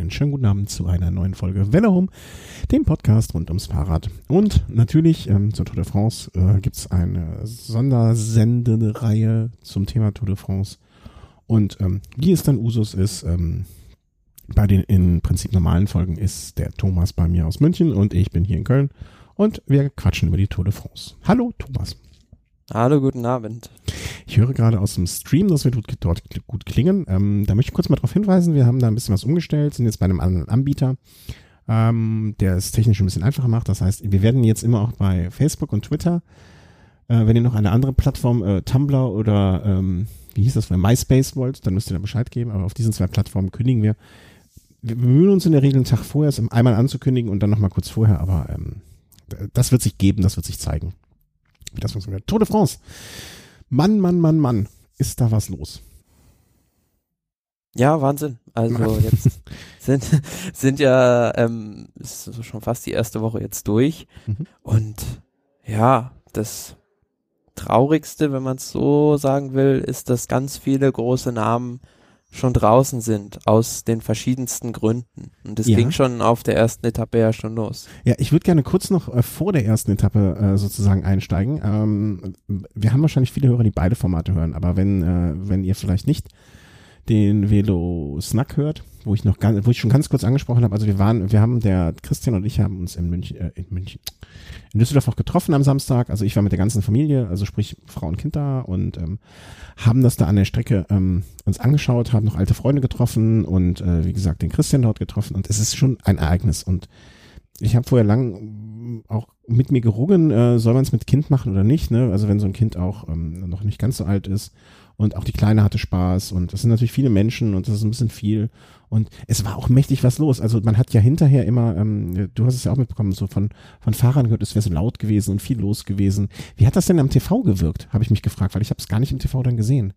einen schönen guten Abend zu einer neuen Folge Welle dem Podcast rund ums Fahrrad. Und natürlich ähm, zur Tour de France äh, gibt es eine Sondersendereihe zum Thema Tour de France. Und ähm, wie es dann Usus ist, ähm, bei den im Prinzip normalen Folgen ist der Thomas bei mir aus München und ich bin hier in Köln und wir quatschen über die Tour de France. Hallo Thomas. Hallo, guten Abend. Ich höre gerade aus dem Stream, dass wir dort gut klingen. Ähm, da möchte ich kurz mal darauf hinweisen, wir haben da ein bisschen was umgestellt, sind jetzt bei einem anderen Anbieter, ähm, der es technisch ein bisschen einfacher macht. Das heißt, wir werden jetzt immer auch bei Facebook und Twitter, äh, wenn ihr noch eine andere Plattform, äh, Tumblr oder ähm, wie hieß das, MySpace wollt, dann müsst ihr da Bescheid geben. Aber auf diesen zwei Plattformen kündigen wir. Wir bemühen uns in der Regel einen Tag vorher, es einmal anzukündigen und dann nochmal kurz vorher, aber ähm, das wird sich geben, das wird sich zeigen wie das funktioniert. Tour de France. Mann, Mann, Mann, Mann, ist da was los? Ja, Wahnsinn. Also jetzt sind, sind ja, ähm, ist schon fast die erste Woche jetzt durch. Mhm. Und ja, das Traurigste, wenn man es so sagen will, ist, dass ganz viele große Namen schon draußen sind, aus den verschiedensten Gründen. Und es ja. ging schon auf der ersten Etappe ja schon los. Ja, ich würde gerne kurz noch äh, vor der ersten Etappe äh, sozusagen einsteigen. Ähm, wir haben wahrscheinlich viele Hörer, die beide Formate hören, aber wenn, äh, wenn ihr vielleicht nicht den Velo Snack hört, wo ich noch ganz, wo ich schon ganz kurz angesprochen habe, also wir waren, wir haben, der Christian und ich haben uns in München, äh, in München, in Düsseldorf auch getroffen am Samstag. Also ich war mit der ganzen Familie, also sprich Frau und Kind da und ähm, haben das da an der Strecke ähm, uns angeschaut, haben noch alte Freunde getroffen und äh, wie gesagt den Christian dort getroffen und es ist schon ein Ereignis und ich habe vorher lang auch mit mir gerungen, äh, soll man es mit Kind machen oder nicht, ne? Also wenn so ein Kind auch ähm, noch nicht ganz so alt ist und auch die Kleine hatte Spaß und das sind natürlich viele Menschen und das ist ein bisschen viel und es war auch mächtig was los. Also man hat ja hinterher immer, ähm, du hast es ja auch mitbekommen, so von, von Fahrern gehört, es wäre so laut gewesen und viel los gewesen. Wie hat das denn am TV gewirkt, habe ich mich gefragt, weil ich habe es gar nicht im TV dann gesehen.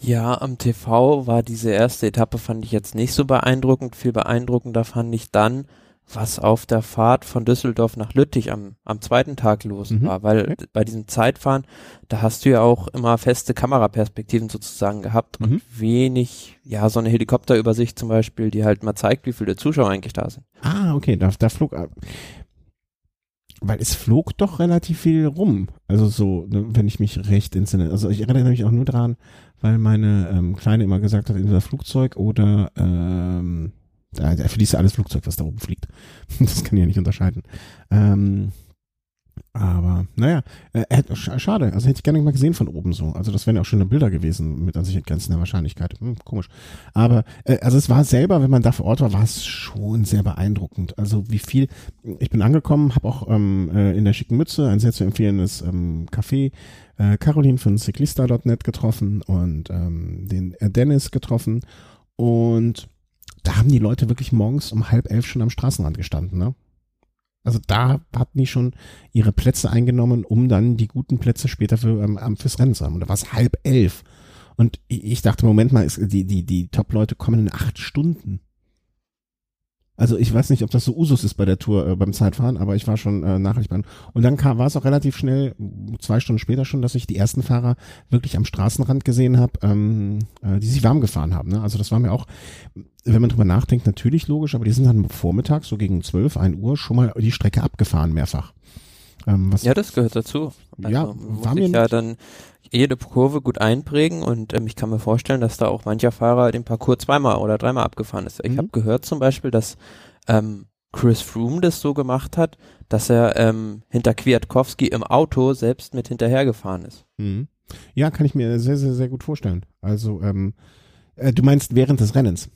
Ja, am TV war diese erste Etappe, fand ich jetzt nicht so beeindruckend. Viel beeindruckender fand ich dann, was auf der Fahrt von Düsseldorf nach Lüttich am, am zweiten Tag los mhm. war, weil okay. bei diesem Zeitfahren, da hast du ja auch immer feste Kameraperspektiven sozusagen gehabt mhm. und wenig, ja, so eine Helikopterübersicht zum Beispiel, die halt mal zeigt, wie viele Zuschauer eigentlich da sind. Ah, okay, da, da flog, weil es flog doch relativ viel rum. Also so, ne, wenn ich mich recht entsinne. Also ich erinnere mich auch nur dran, weil meine ähm, Kleine immer gesagt hat, entweder Flugzeug oder ähm, für die ist ja alles Flugzeug, was da oben fliegt. Das kann ich ja nicht unterscheiden. Ähm, aber naja, äh, schade. Also hätte ich gerne mal gesehen von oben so. Also das wären ja auch schöne Bilder gewesen mit an sich grenzender Wahrscheinlichkeit. Hm, komisch. Aber äh, also es war selber, wenn man da vor Ort war, war es schon sehr beeindruckend. Also wie viel. Ich bin angekommen, habe auch ähm, äh, in der schicken Mütze ein sehr zu empfehlendes ähm, Café äh, Caroline von Cyclista.net getroffen und ähm, den äh, Dennis getroffen und da haben die Leute wirklich morgens um halb elf schon am Straßenrand gestanden, ne? Also da hatten die schon ihre Plätze eingenommen, um dann die guten Plätze später für, ähm, fürs Rennen zu haben. Und da war es halb elf. Und ich dachte, Moment mal, die, die, die Top-Leute kommen in acht Stunden. Also ich weiß nicht, ob das so Usus ist bei der Tour äh, beim Zeitfahren, aber ich war schon äh, bei. Und dann kam, war es auch relativ schnell, zwei Stunden später schon, dass ich die ersten Fahrer wirklich am Straßenrand gesehen habe, ähm, äh, die sich warm gefahren haben. Ne? Also das war mir auch, wenn man drüber nachdenkt, natürlich logisch, aber die sind dann vormittags, so gegen zwölf, ein Uhr, schon mal die Strecke abgefahren mehrfach. Ähm, ja, das gehört dazu. Also ja, war mir ja dann jede Kurve gut einprägen und ähm, ich kann mir vorstellen, dass da auch mancher Fahrer den Parcours zweimal oder dreimal abgefahren ist. Ich mhm. habe gehört zum Beispiel, dass ähm, Chris Froome das so gemacht hat, dass er ähm, hinter Kwiatkowski im Auto selbst mit hinterhergefahren ist. Mhm. Ja, kann ich mir sehr, sehr, sehr gut vorstellen. Also, ähm, äh, du meinst während des Rennens?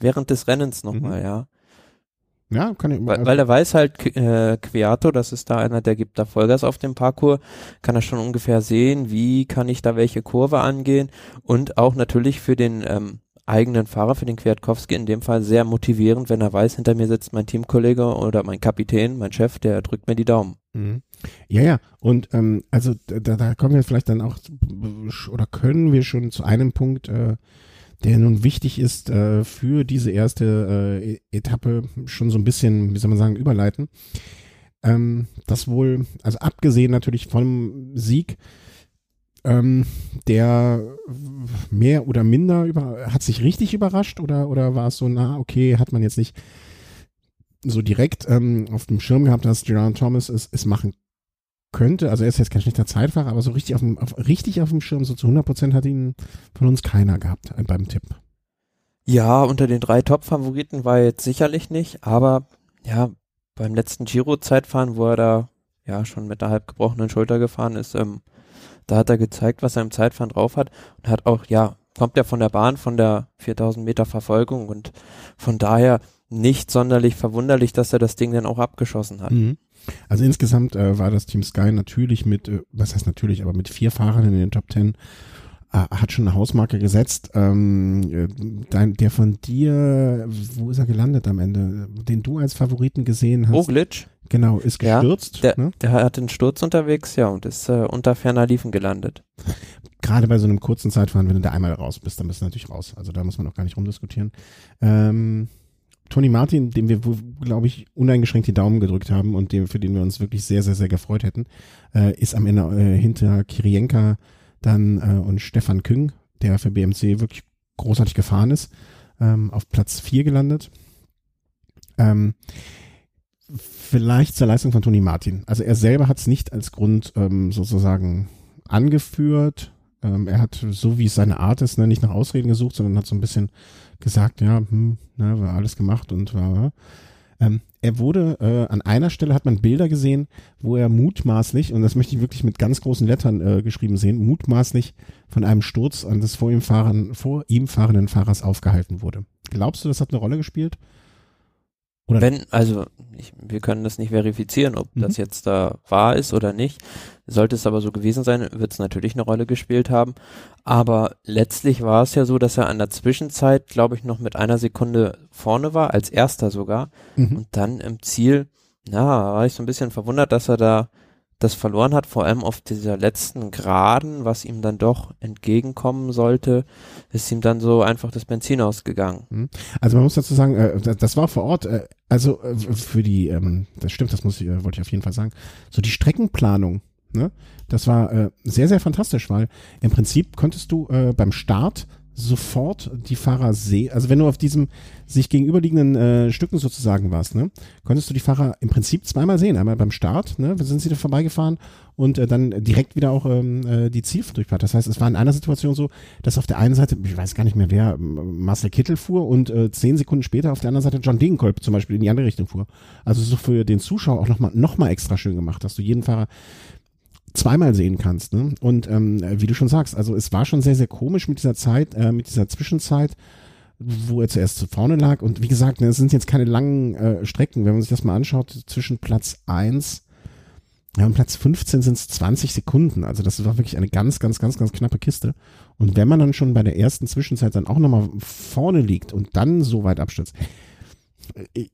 Während des Rennens nochmal, mhm. ja. Ja, kann ich. Weil, also weil er weiß halt, äh, Quiato, das ist da einer, der gibt da Vollgas auf dem Parcours, kann er schon ungefähr sehen, wie kann ich da welche Kurve angehen und auch natürlich für den ähm, eigenen Fahrer, für den Kwiatkowski in dem Fall sehr motivierend, wenn er weiß, hinter mir sitzt mein Teamkollege oder mein Kapitän, mein Chef, der drückt mir die Daumen. Mhm. Ja, ja, und ähm, also da, da kommen wir vielleicht dann auch oder können wir schon zu einem Punkt äh, der nun wichtig ist äh, für diese erste äh, e-, Etappe, schon so ein bisschen, wie soll man sagen, überleiten. Ähm, das wohl, also abgesehen natürlich vom Sieg, ähm, der mehr oder minder über, hat sich richtig überrascht oder, oder war es so, na, okay, hat man jetzt nicht so direkt ähm, auf dem Schirm gehabt, dass Gerard Thomas es, es machen könnte. Also er ist jetzt kein schlechter Zeitfahrer, aber so richtig auf dem, auf, richtig auf dem Schirm, so zu 100 Prozent hat ihn von uns keiner gehabt äh, beim Tipp. Ja, unter den drei Top-Favoriten war er jetzt sicherlich nicht, aber ja, beim letzten Giro-Zeitfahren, wo er da ja schon mit der halb gebrochenen Schulter gefahren ist, ähm, da hat er gezeigt, was er im Zeitfahren drauf hat und hat auch, ja, kommt ja von der Bahn, von der 4000 Meter Verfolgung und von daher nicht sonderlich verwunderlich, dass er das Ding dann auch abgeschossen hat. Mhm. Also insgesamt äh, war das Team Sky natürlich mit, äh, was heißt natürlich, aber mit vier Fahrern in den Top Ten äh, hat schon eine Hausmarke gesetzt. Ähm, äh, dein, der von dir, wo ist er gelandet am Ende? Den du als Favoriten gesehen hast. Roglic? Genau, ist gestürzt. Ja, der, ne? der hat einen Sturz unterwegs, ja, und ist äh, unter ferner Liefen gelandet. Gerade bei so einem kurzen Zeitfahren, wenn du da einmal raus bist, dann bist du natürlich raus. Also da muss man auch gar nicht rumdiskutieren. Ähm, Tony Martin, dem wir, glaube ich, uneingeschränkt die Daumen gedrückt haben und dem, für den wir uns wirklich sehr, sehr, sehr gefreut hätten, äh, ist am Ende äh, hinter Kirienka dann äh, und Stefan Küng, der für BMC wirklich großartig gefahren ist, ähm, auf Platz 4 gelandet. Ähm, vielleicht zur Leistung von Tony Martin. Also er selber hat es nicht als Grund ähm, sozusagen angeführt. Ähm, er hat, so wie es seine Art ist, ne, nicht nach Ausreden gesucht, sondern hat so ein bisschen gesagt, ja, hm, ne, war alles gemacht und war. Ähm, er wurde, äh, an einer Stelle hat man Bilder gesehen, wo er mutmaßlich, und das möchte ich wirklich mit ganz großen Lettern äh, geschrieben sehen, mutmaßlich von einem Sturz an des vor ihm, fahren, vor ihm fahrenden Fahrers aufgehalten wurde. Glaubst du, das hat eine Rolle gespielt? Oder Wenn, also ich, wir können das nicht verifizieren, ob mhm. das jetzt da wahr ist oder nicht. Sollte es aber so gewesen sein, wird es natürlich eine Rolle gespielt haben. Aber letztlich war es ja so, dass er an der Zwischenzeit, glaube ich, noch mit einer Sekunde vorne war, als erster sogar. Mhm. Und dann im Ziel, na, war ich so ein bisschen verwundert, dass er da das verloren hat, vor allem auf dieser letzten Geraden, was ihm dann doch entgegenkommen sollte, ist ihm dann so einfach das Benzin ausgegangen. Mhm. Also man muss dazu sagen, äh, das war vor Ort, äh, also äh, für die, ähm, das stimmt, das muss ich, wollte ich auf jeden Fall sagen, so die Streckenplanung, ne, das war sehr, sehr fantastisch, weil im Prinzip konntest du beim Start sofort die Fahrer sehen. Also wenn du auf diesem sich gegenüberliegenden äh, Stücken sozusagen warst, ne, konntest du die Fahrer im Prinzip zweimal sehen. Einmal beim Start, ne, sind sie da vorbeigefahren und äh, dann direkt wieder auch ähm, äh, die Zieldurchfahrt. Das heißt, es war in einer Situation so, dass auf der einen Seite, ich weiß gar nicht mehr wer, Marcel Kittel fuhr und äh, zehn Sekunden später auf der anderen Seite John Degenkolb zum Beispiel in die andere Richtung fuhr. Also so für den Zuschauer auch nochmal noch mal extra schön gemacht, dass du jeden Fahrer zweimal sehen kannst. Ne? Und ähm, wie du schon sagst, also es war schon sehr, sehr komisch mit dieser Zeit, äh, mit dieser Zwischenzeit, wo er zuerst vorne lag. Und wie gesagt, ne, es sind jetzt keine langen äh, Strecken. Wenn man sich das mal anschaut, zwischen Platz eins ja, und Platz 15 sind es 20 Sekunden. Also das war wirklich eine ganz, ganz, ganz, ganz knappe Kiste. Und wenn man dann schon bei der ersten Zwischenzeit dann auch nochmal vorne liegt und dann so weit abstürzt, äh,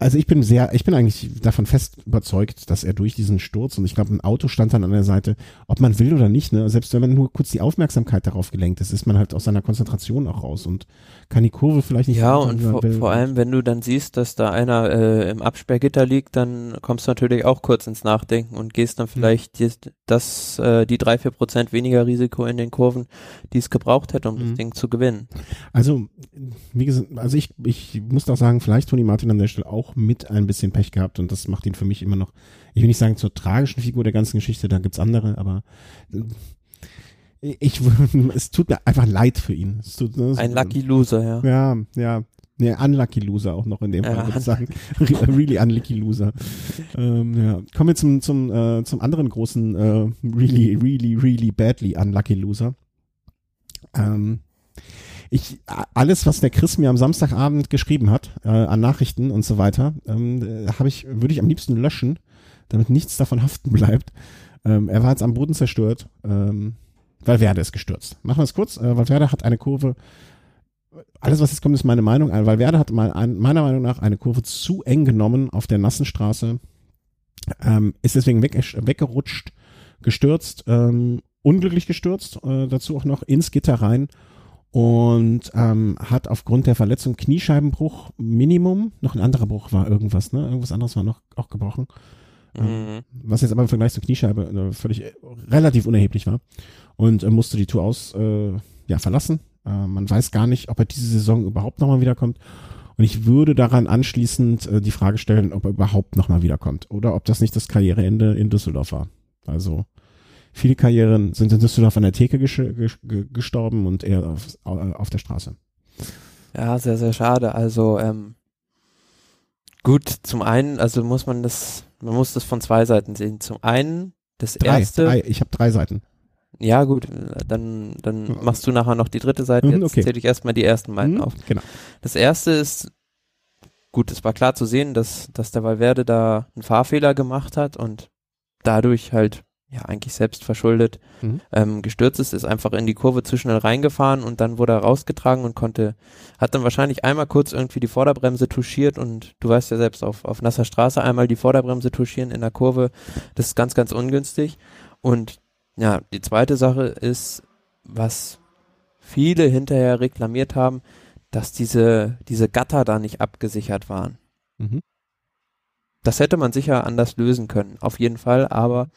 also ich bin sehr, ich bin eigentlich davon fest überzeugt, dass er durch diesen Sturz und ich glaube, ein Auto stand dann an der Seite, ob man will oder nicht, ne, selbst wenn man nur kurz die Aufmerksamkeit darauf gelenkt ist, ist man halt aus seiner Konzentration auch raus und kann die Kurve vielleicht nicht. Ja, und vor, vor, allem, wenn du dann siehst, dass da einer äh, im Absperrgitter liegt, dann kommst du natürlich auch kurz ins Nachdenken und gehst dann hm. vielleicht mhm. die, das, äh, die drei, vier Prozent weniger Risiko in den Kurven, die es gebraucht hätte, um mhm. das. Ding zu gewinnen. Also, wie gesagt, also ich, ich muss doch sagen, vielleicht Toni Martin an der Stelle auch mit ein bisschen Pech gehabt und das macht ihn für mich immer noch, ich will nicht sagen zur tragischen Figur der ganzen Geschichte, da gibt's andere, aber äh, ich, es tut mir einfach leid für ihn. Tut, ne, Ein Lucky Loser, ja. Ja, ja. Nee, unlucky Loser auch noch in dem Fall, ja. würde ich sagen. really unlucky Loser. ähm, ja. Kommen wir zum, zum, äh, zum anderen großen, äh, really, really, really badly unlucky Loser. Ähm, ich, alles, was der Chris mir am Samstagabend geschrieben hat, äh, an Nachrichten und so weiter, ähm, äh, habe ich, würde ich am liebsten löschen, damit nichts davon haften bleibt. Ähm, er war jetzt am Boden zerstört. Ähm, Valverde ist gestürzt. Machen wir es kurz. Äh, Valverde hat eine Kurve, alles was jetzt kommt, ist meine Meinung. Äh, Valverde hat mal ein, meiner Meinung nach eine Kurve zu eng genommen auf der nassen Straße, ähm, ist deswegen weg, weggerutscht, gestürzt, ähm, unglücklich gestürzt, äh, dazu auch noch ins Gitter rein und ähm, hat aufgrund der Verletzung Kniescheibenbruch Minimum, noch ein anderer Bruch war irgendwas, ne? Irgendwas anderes war noch auch gebrochen. Mhm. was jetzt aber im Vergleich zur Kniescheibe äh, völlig äh, relativ unerheblich war und äh, musste die Tour aus äh, ja verlassen. Äh, man weiß gar nicht, ob er diese Saison überhaupt nochmal wiederkommt. Und ich würde daran anschließend äh, die Frage stellen, ob er überhaupt nochmal wiederkommt oder ob das nicht das Karriereende in Düsseldorf war. Also viele Karrieren sind in Düsseldorf an der Theke gestorben und er auf, auf der Straße. Ja, sehr, sehr schade. Also ähm, gut, zum einen, also muss man das, man muss das von zwei Seiten sehen. Zum einen, das Drei, erste, drei ich habe drei Seiten. ja gut, dann, dann machst du nachher noch die dritte Seite. Mhm, Jetzt okay. zähle ich erstmal die ersten beiden Mhm, auf. Genau. Das erste ist, gut, es war klar zu sehen, dass, dass der Valverde da einen Fahrfehler gemacht hat und dadurch halt, ja, eigentlich selbst verschuldet, Mhm. ähm, gestürzt ist, ist einfach in die Kurve zu schnell reingefahren und dann wurde er rausgetragen und konnte, hat dann wahrscheinlich einmal kurz irgendwie die Vorderbremse touchiert und du weißt ja selbst, auf, auf nasser Straße einmal die Vorderbremse touchieren in der Kurve, das ist ganz, ganz ungünstig. Und ja, die zweite Sache ist, was viele hinterher reklamiert haben, dass diese, diese Gatter da nicht abgesichert waren. Mhm. Das hätte man sicher anders lösen können, auf jeden Fall, aber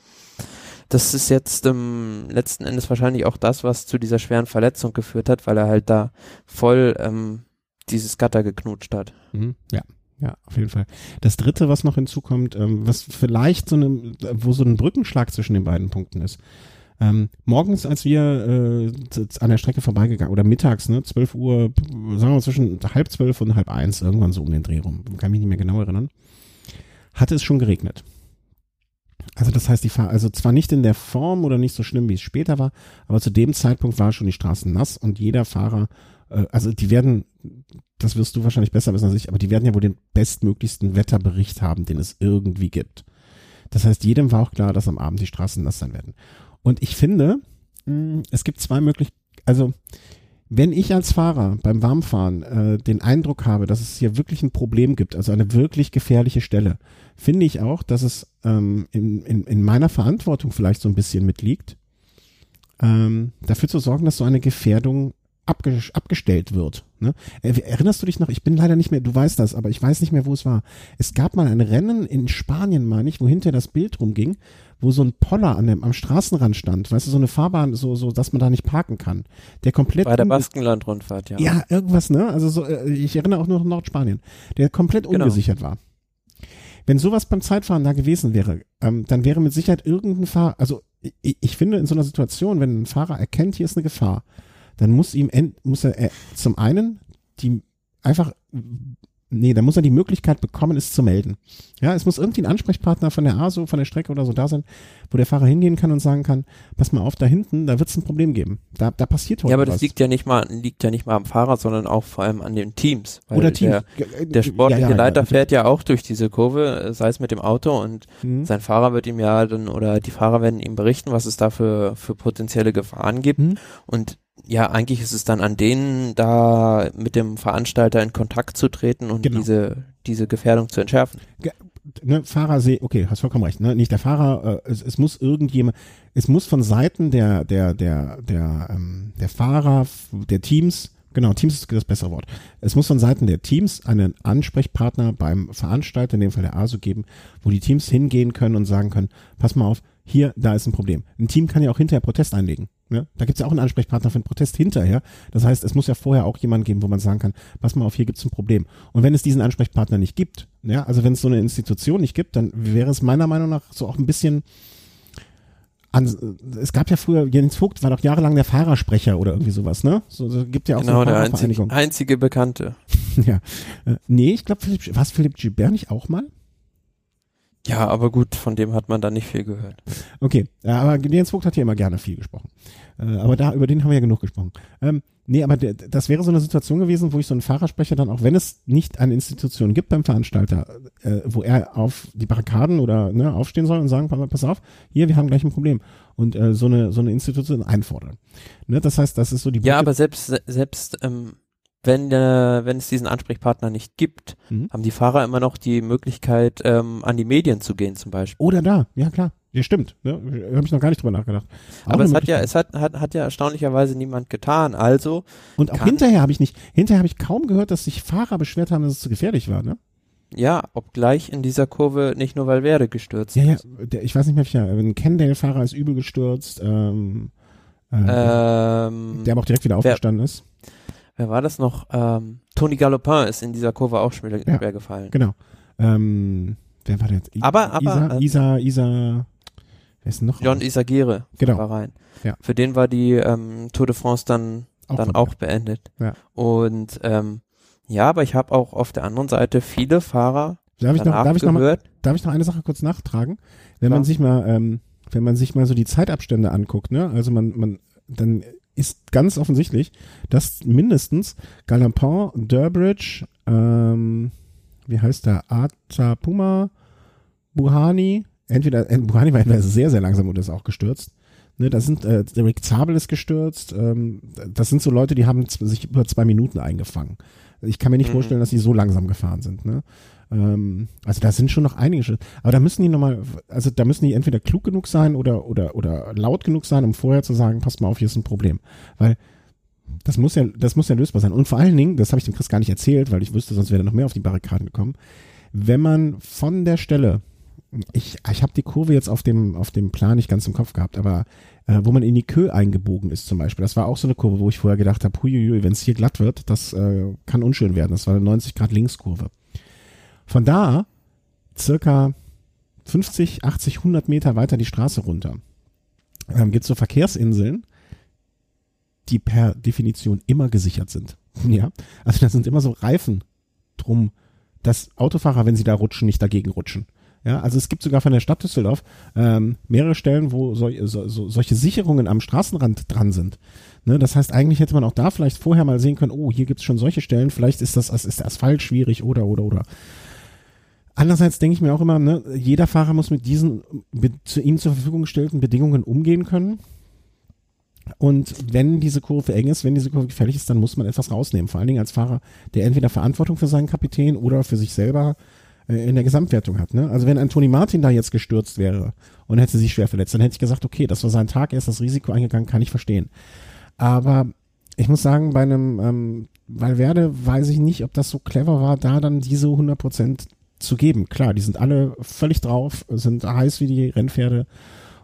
das ist jetzt ähm, letzten Endes wahrscheinlich auch das, was zu dieser schweren Verletzung geführt hat, weil er halt da voll ähm, dieses Gatter geknutscht hat. Mhm. Ja. Ja, auf jeden Fall. Das dritte, was noch hinzukommt, ähm, was vielleicht so eine, wo so ein Brückenschlag zwischen den beiden Punkten ist. Ähm, morgens, als wir äh, an der Strecke vorbeigegangen, oder mittags, ne, 12 Uhr, sagen wir zwischen halb zwölf und halb eins, irgendwann so um den Dreh rum, kann mich nicht mehr genau erinnern, hatte es schon geregnet. Also das heißt, die Fahr also zwar nicht in der Form oder nicht so schlimm, wie es später war, aber zu dem Zeitpunkt war schon die Straßen nass und jeder Fahrer, äh, also die werden, das wirst du wahrscheinlich besser wissen als ich, aber die werden ja wohl den bestmöglichsten Wetterbericht haben, den es irgendwie gibt. Das heißt, jedem war auch klar, dass am Abend die Straßen nass sein werden. Und ich finde, mh, es gibt zwei Möglichkeiten, also wenn ich als Fahrer beim Warmfahren äh, den Eindruck habe, dass es hier wirklich ein Problem gibt, also eine wirklich gefährliche Stelle, finde ich auch, dass es ähm, in, in, in meiner Verantwortung vielleicht so ein bisschen mitliegt, ähm, dafür zu sorgen, dass so eine Gefährdung abge abgestellt wird. Ne? Erinnerst du dich noch? Ich bin leider nicht mehr, du weißt das, aber ich weiß nicht mehr, wo es war. Es gab mal ein Rennen in Spanien, meine ich, wo hinter das Bild rumging, wo so ein Poller an dem, am Straßenrand stand, weißt du, so eine Fahrbahn, so, so, dass man da nicht parken kann. Der komplett Bei der Baskenland-Rundfahrt, ja. ja, irgendwas, ne? Also so, äh, ich erinnere auch nur noch Nordspanien, der komplett Genau. ungesichert war. Wenn sowas beim Zeitfahren da gewesen wäre, ähm, dann wäre mit Sicherheit irgendein Fahrer, also ich, ich finde in so einer Situation, wenn ein Fahrer erkennt, hier ist eine Gefahr, dann muss ihm muss er äh, zum einen die einfach nee, dann muss er die Möglichkeit bekommen, es zu melden. Ja, es muss irgendwie ein Ansprechpartner von der ASO, von der Strecke oder so da sein, wo der Fahrer hingehen kann und sagen kann, pass mal auf, da hinten, da wird es ein Problem geben. Da, da passiert heute Ja, aber das was. liegt ja nicht mal, liegt ja nicht mal am Fahrer, sondern auch vor allem an den Teams. Oder Team. Der, der sportliche Leiter fährt ja auch durch diese Kurve, äh, sei es mit dem Auto und Mhm. sein Fahrer wird ihm ja dann, oder die Fahrer werden ihm berichten, was es da für, für potenzielle Gefahren gibt. Mhm. Und ja, eigentlich ist es dann an denen, da mit dem Veranstalter in Kontakt zu treten und Genau. diese, diese Gefährdung zu entschärfen. ne, Fahrer seh, okay, hast vollkommen recht, ne? Nicht der Fahrer, äh, es, es muss irgendjemand, es muss von Seiten der, der, der, der, ähm, der Fahrer, der Teams, genau, Teams ist das bessere Wort. Es muss von Seiten der Teams einen Ansprechpartner beim Veranstalter, in dem Fall der ASO geben, wo die Teams hingehen können und sagen können, pass mal auf, hier, da ist ein Problem. Ein Team kann ja auch hinterher Protest einlegen. Ne? Da gibt's ja auch einen Ansprechpartner für einen Protest hinterher. Das heißt, es muss ja vorher auch jemand geben, wo man sagen kann, pass mal auf, hier gibt's ein Problem. Und wenn es diesen Ansprechpartner nicht gibt, ja, also wenn es so eine Institution nicht gibt, dann wäre es meiner Meinung nach so auch ein bisschen an, es gab ja früher, Jens Vogt war doch jahrelang der Fahrersprecher oder irgendwie sowas, ne? So, so gibt ja auch genau, so der eine einzige, Fahrervereinigung. einzige Bekannte. ja. Äh, nee, ich glaube, Philipp, was Philipp Gilbert nicht auch mal? Ja, aber gut, von dem hat man da nicht viel gehört. Okay, ja, aber Jens Vogt hat ja immer gerne viel gesprochen. Äh, aber da, über den haben wir ja genug gesprochen. Ähm, nee, aber der, das wäre so eine Situation gewesen, wo ich so einen Fahrersprecher dann, auch wenn es nicht eine Institution gibt beim Veranstalter, äh, wo er auf die Barrikaden oder ne, aufstehen soll und sagen, pass auf, hier, wir haben gleich ein Problem. Und äh, so eine so eine Institution einfordern. Ne, das heißt, das ist so die Ja, Brücke- aber selbst, selbst, ähm, wenn, äh, wenn es diesen Ansprechpartner nicht gibt, Mhm. haben die Fahrer immer noch die Möglichkeit, ähm, an die Medien zu gehen zum Beispiel. Oder da, ja klar. Ja, stimmt. Ne? Habe ich noch gar nicht drüber nachgedacht. Auch Aber es hat ja, es hat, hat, hat ja erstaunlicherweise niemand getan. Also, Und auch hinterher habe ich nicht, hinterher habe ich kaum gehört, dass sich Fahrer beschwert haben, dass es zu gefährlich war, ne? ja, obgleich in dieser Kurve nicht nur Valverde gestürzt Ja, ja, ist. der, ich weiß nicht mehr, welcher, ein Kendall-Fahrer ist übel gestürzt, ähm, äh, Ähm, der aber auch direkt wieder aufgestanden ist. Wer war das noch? Ähm, Tony Galopin ist in dieser Kurve auch schwer, Ja. schwer gefallen. Genau. Ähm, wer war der jetzt? I- Aber- aber, Isa, äh, Isa, Isa, wer ist denn noch? John Isagire Genau. war rein. Ja. Für den war die ähm, Tour de France dann, dann vorbei. auch beendet. Ja. Und ähm, ja, aber ich habe auch auf der anderen Seite viele Fahrer Darf ich noch, darf ich noch mal, darf ich noch eine Sache kurz nachtragen? Wenn Klar. man sich mal, ähm, wenn man sich mal so die Zeitabstände anguckt, ne, also man, man, dann ist ganz offensichtlich, dass mindestens Galampin, Durbridge, ähm, wie heißt der, Atapuma, Buhani, entweder, äh, Buhani war entweder sehr, sehr langsam oder ist auch gestürzt. Ne, da sind, äh, der Rick Zabel ist gestürzt, ähm, das sind so Leute, die haben sich über zwei Minuten eingefangen. Ich kann mir nicht Mhm. vorstellen, dass die so langsam gefahren sind, ne. Ähm, also da sind schon noch einige Schritte. Aber da müssen die nochmal, also da müssen die entweder klug genug sein oder, oder, oder laut genug sein, um vorher zu sagen, passt mal auf, hier ist ein Problem. Weil das muss ja, das muss ja lösbar sein. Und vor allen Dingen, das habe ich dem Chris gar nicht erzählt, weil ich wüsste, sonst wäre er noch mehr auf die Barrikaden gekommen. Wenn man von der Stelle, ich, ich habe die Kurve jetzt auf dem, auf dem Plan nicht ganz im Kopf gehabt, aber äh, wo man in die Kö eingebogen ist zum Beispiel, das war auch so eine Kurve, wo ich vorher gedacht habe, huiuiui, wenn es hier glatt wird, das äh, kann unschön werden. Das war eine 90 Grad Linkskurve. Von da circa 50, 80, 100 Meter weiter die Straße runter ähm, gibt es so Verkehrsinseln, die per Definition immer gesichert sind. Ja, also da sind immer so Reifen drum, dass Autofahrer, wenn sie da rutschen, nicht dagegen rutschen. Ja, also es gibt sogar von der Stadt Düsseldorf ähm, mehrere Stellen, wo sol so, so, solche Sicherungen am Straßenrand dran sind. Ne, das heißt, eigentlich hätte man auch da vielleicht vorher mal sehen können, oh, hier gibt es schon solche Stellen, vielleicht ist das ist der Asphalt schwierig oder oder oder. Andererseits denke ich mir auch immer, ne, jeder Fahrer muss mit diesen be- zu ihm zur Verfügung gestellten Bedingungen umgehen können. Und wenn diese Kurve eng ist, wenn diese Kurve gefährlich ist, dann muss man etwas rausnehmen. Vor allen Dingen als Fahrer, der entweder Verantwortung für seinen Kapitän oder für sich selber äh, in der Gesamtwertung hat. Ne? Also wenn ein Toni Martin da jetzt gestürzt wäre und hätte sich schwer verletzt, dann hätte ich gesagt, okay, das war sein Tag, er ist das Risiko eingegangen, kann ich verstehen. Aber ich muss sagen, bei einem ähm, Valverde weiß ich nicht, ob das so clever war, da dann diese 100 Prozent zu geben. Klar, die sind alle völlig drauf, sind heiß wie die Rennpferde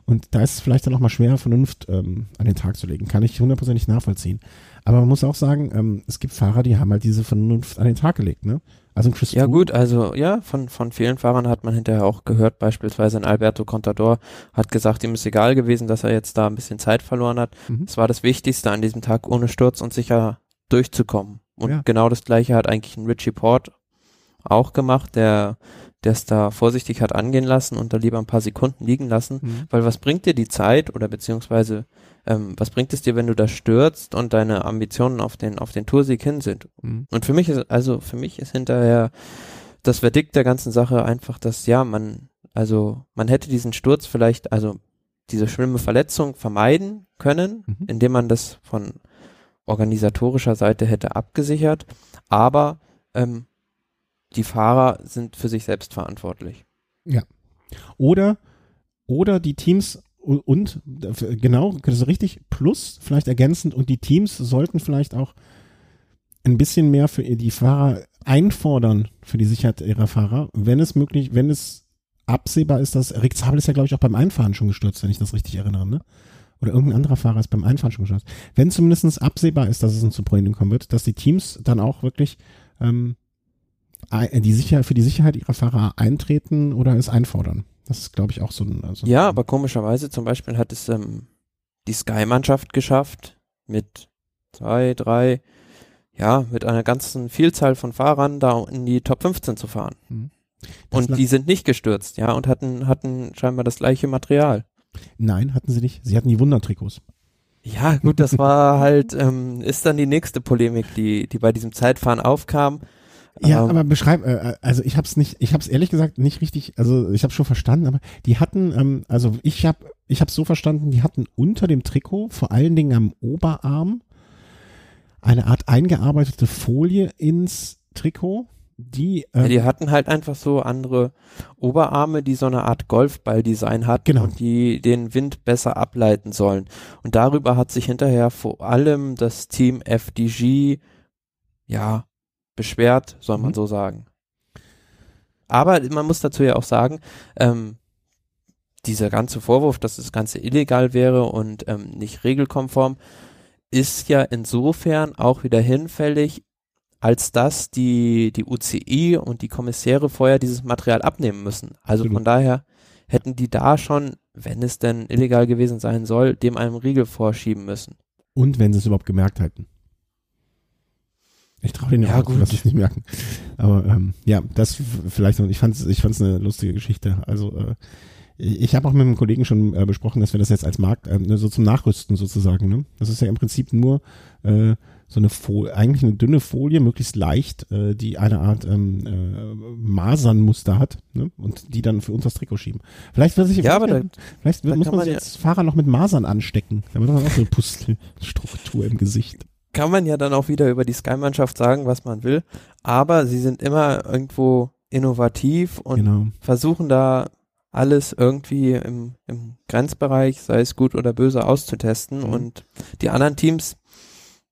und da ist es vielleicht dann auch mal schwer, Vernunft ähm, an den Tag zu legen. Kann ich hundertprozentig nachvollziehen. Aber man muss auch sagen, ähm, es gibt Fahrer, die haben halt diese Vernunft an den Tag gelegt. Ne? Also ein Chris Ja Froome- gut, also ja, von, von vielen Fahrern hat man hinterher auch gehört, beispielsweise ein Alberto Contador hat gesagt, ihm ist egal gewesen, dass er jetzt da ein bisschen Zeit verloren hat. Mhm. Es war das Wichtigste an diesem Tag, ohne Sturz und sicher durchzukommen. Und Ja. genau das gleiche hat eigentlich ein Richie Port auch gemacht, der es da vorsichtig hat angehen lassen und da lieber ein paar Sekunden liegen lassen. Mhm. Weil was bringt dir die Zeit oder beziehungsweise ähm, was bringt es dir, wenn du da stürzt und deine Ambitionen auf den auf den Toursieg hin sind? Mhm. Und für mich ist also für mich ist hinterher das Verdikt der ganzen Sache einfach, dass ja man also man hätte diesen Sturz vielleicht also diese schlimme Verletzung vermeiden können, Mhm. indem man das von organisatorischer Seite hätte abgesichert, aber ähm, die Fahrer sind für sich selbst verantwortlich. Oder, oder die Teams und genau, das ist richtig, plus vielleicht ergänzend und die Teams sollten vielleicht auch ein bisschen mehr für die Fahrer einfordern für die Sicherheit ihrer Fahrer, wenn es möglich, wenn es absehbar ist, dass Rick Zabel ist ja glaube ich auch beim Einfahren schon gestürzt, wenn ich das richtig erinnere, ne? Oder irgendein anderer Fahrer ist beim Einfahren schon gestürzt. Wenn zumindest absehbar ist, dass es zu Problemen kommen wird, dass die Teams dann auch wirklich ähm, die Sicherheit, für die Sicherheit ihrer Fahrer eintreten oder es einfordern. Das ist, glaube ich, auch so ein. So ein- Ja, aber komischerweise zum Beispiel hat es ähm, die Sky-Mannschaft geschafft, mit zwei, drei, ja, mit einer ganzen Vielzahl von Fahrern da in die Top 15 zu fahren. Das Und die sind nicht gestürzt, ja, und hatten, hatten scheinbar das gleiche Material. Nein, hatten sie nicht. Sie hatten die Wundertrikots. Ja, gut, das war halt, ähm, ist dann die nächste Polemik, die, die bei diesem Zeitfahren aufkam. Ja, Ähm, aber beschreib, äh, also ich habe es nicht, ich habe es ehrlich gesagt nicht richtig, also ich habe schon verstanden, aber die hatten, ähm, also ich habe, ich habe so verstanden, die hatten unter dem Trikot, vor allen Dingen am Oberarm, eine Art eingearbeitete Folie ins Trikot, die, Ja, ähm, die hatten halt einfach so andere Oberarme, die so eine Art Golfball-Design hatten Genau. und die den Wind besser ableiten sollen. Und darüber hat sich hinterher vor allem das Team FDG, ja, beschwert, soll man Mhm. so sagen. aber man muss dazu ja auch sagen, ähm, dieser ganze Vorwurf, dass das Ganze illegal wäre und ähm, nicht regelkonform, ist ja insofern auch wieder hinfällig, als dass die, die UCI und die Kommissäre vorher dieses Material abnehmen müssen. Also Absolut. von daher hätten die da schon, wenn es denn illegal gewesen sein soll, dem einen Riegel vorschieben müssen. Und wenn sie es überhaupt gemerkt hätten. Ich traue denen ja, auch, gut. dass es nicht merken. Aber ähm, ja, das vielleicht noch. Ich fand es ich fand's eine lustige Geschichte. Also äh, ich habe auch mit einem Kollegen schon äh, besprochen, dass wir das jetzt als Markt äh, ne, so zum Nachrüsten sozusagen. Ne? Das ist ja im Prinzip nur äh, so eine Folie, eigentlich eine dünne Folie, möglichst leicht, äh, die eine Art ähm, äh, Masernmuster hat ne? und die dann für uns das Trikot schieben. Vielleicht wird sich Ja, aber da, vielleicht da muss man man sich ja- Fahrer noch mit Masern anstecken. Damit hat man auch so eine Pustelstruktur im Gesicht. Kann man ja dann auch wieder über die Sky-Mannschaft sagen, was man will, aber sie sind immer irgendwo innovativ und genau. versuchen da alles irgendwie im, im Grenzbereich, sei es gut oder böse, auszutesten Mhm. und die anderen Teams,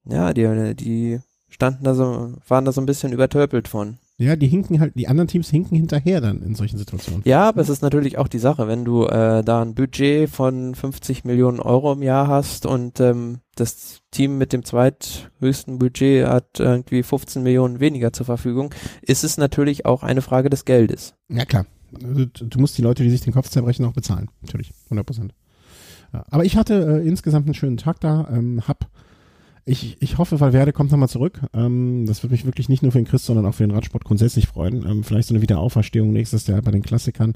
ja, die, die standen da so, waren da so ein bisschen übertölpelt von. Ja, die hinken halt, die anderen Teams hinken hinterher dann in solchen Situationen. Ja, aber es ist natürlich auch die Sache, wenn du äh, da ein Budget von 50 Millionen Euro im Jahr hast und ähm, das Team mit dem zweithöchsten Budget hat irgendwie 15 Millionen weniger zur Verfügung, ist es natürlich auch eine Frage des Geldes. Ja, klar. Du, du musst die Leute, die sich den Kopf zerbrechen, auch bezahlen. Natürlich, 100 Prozent. Aber ich hatte äh, insgesamt einen schönen Tag da. Ähm, hab, ich, ich hoffe, Valverde kommt nochmal zurück. Ähm, das würde mich wirklich nicht nur für den Chris, sondern auch für den Radsport grundsätzlich freuen. Ähm, vielleicht so eine Wiederauferstehung nächstes Jahr bei den Klassikern.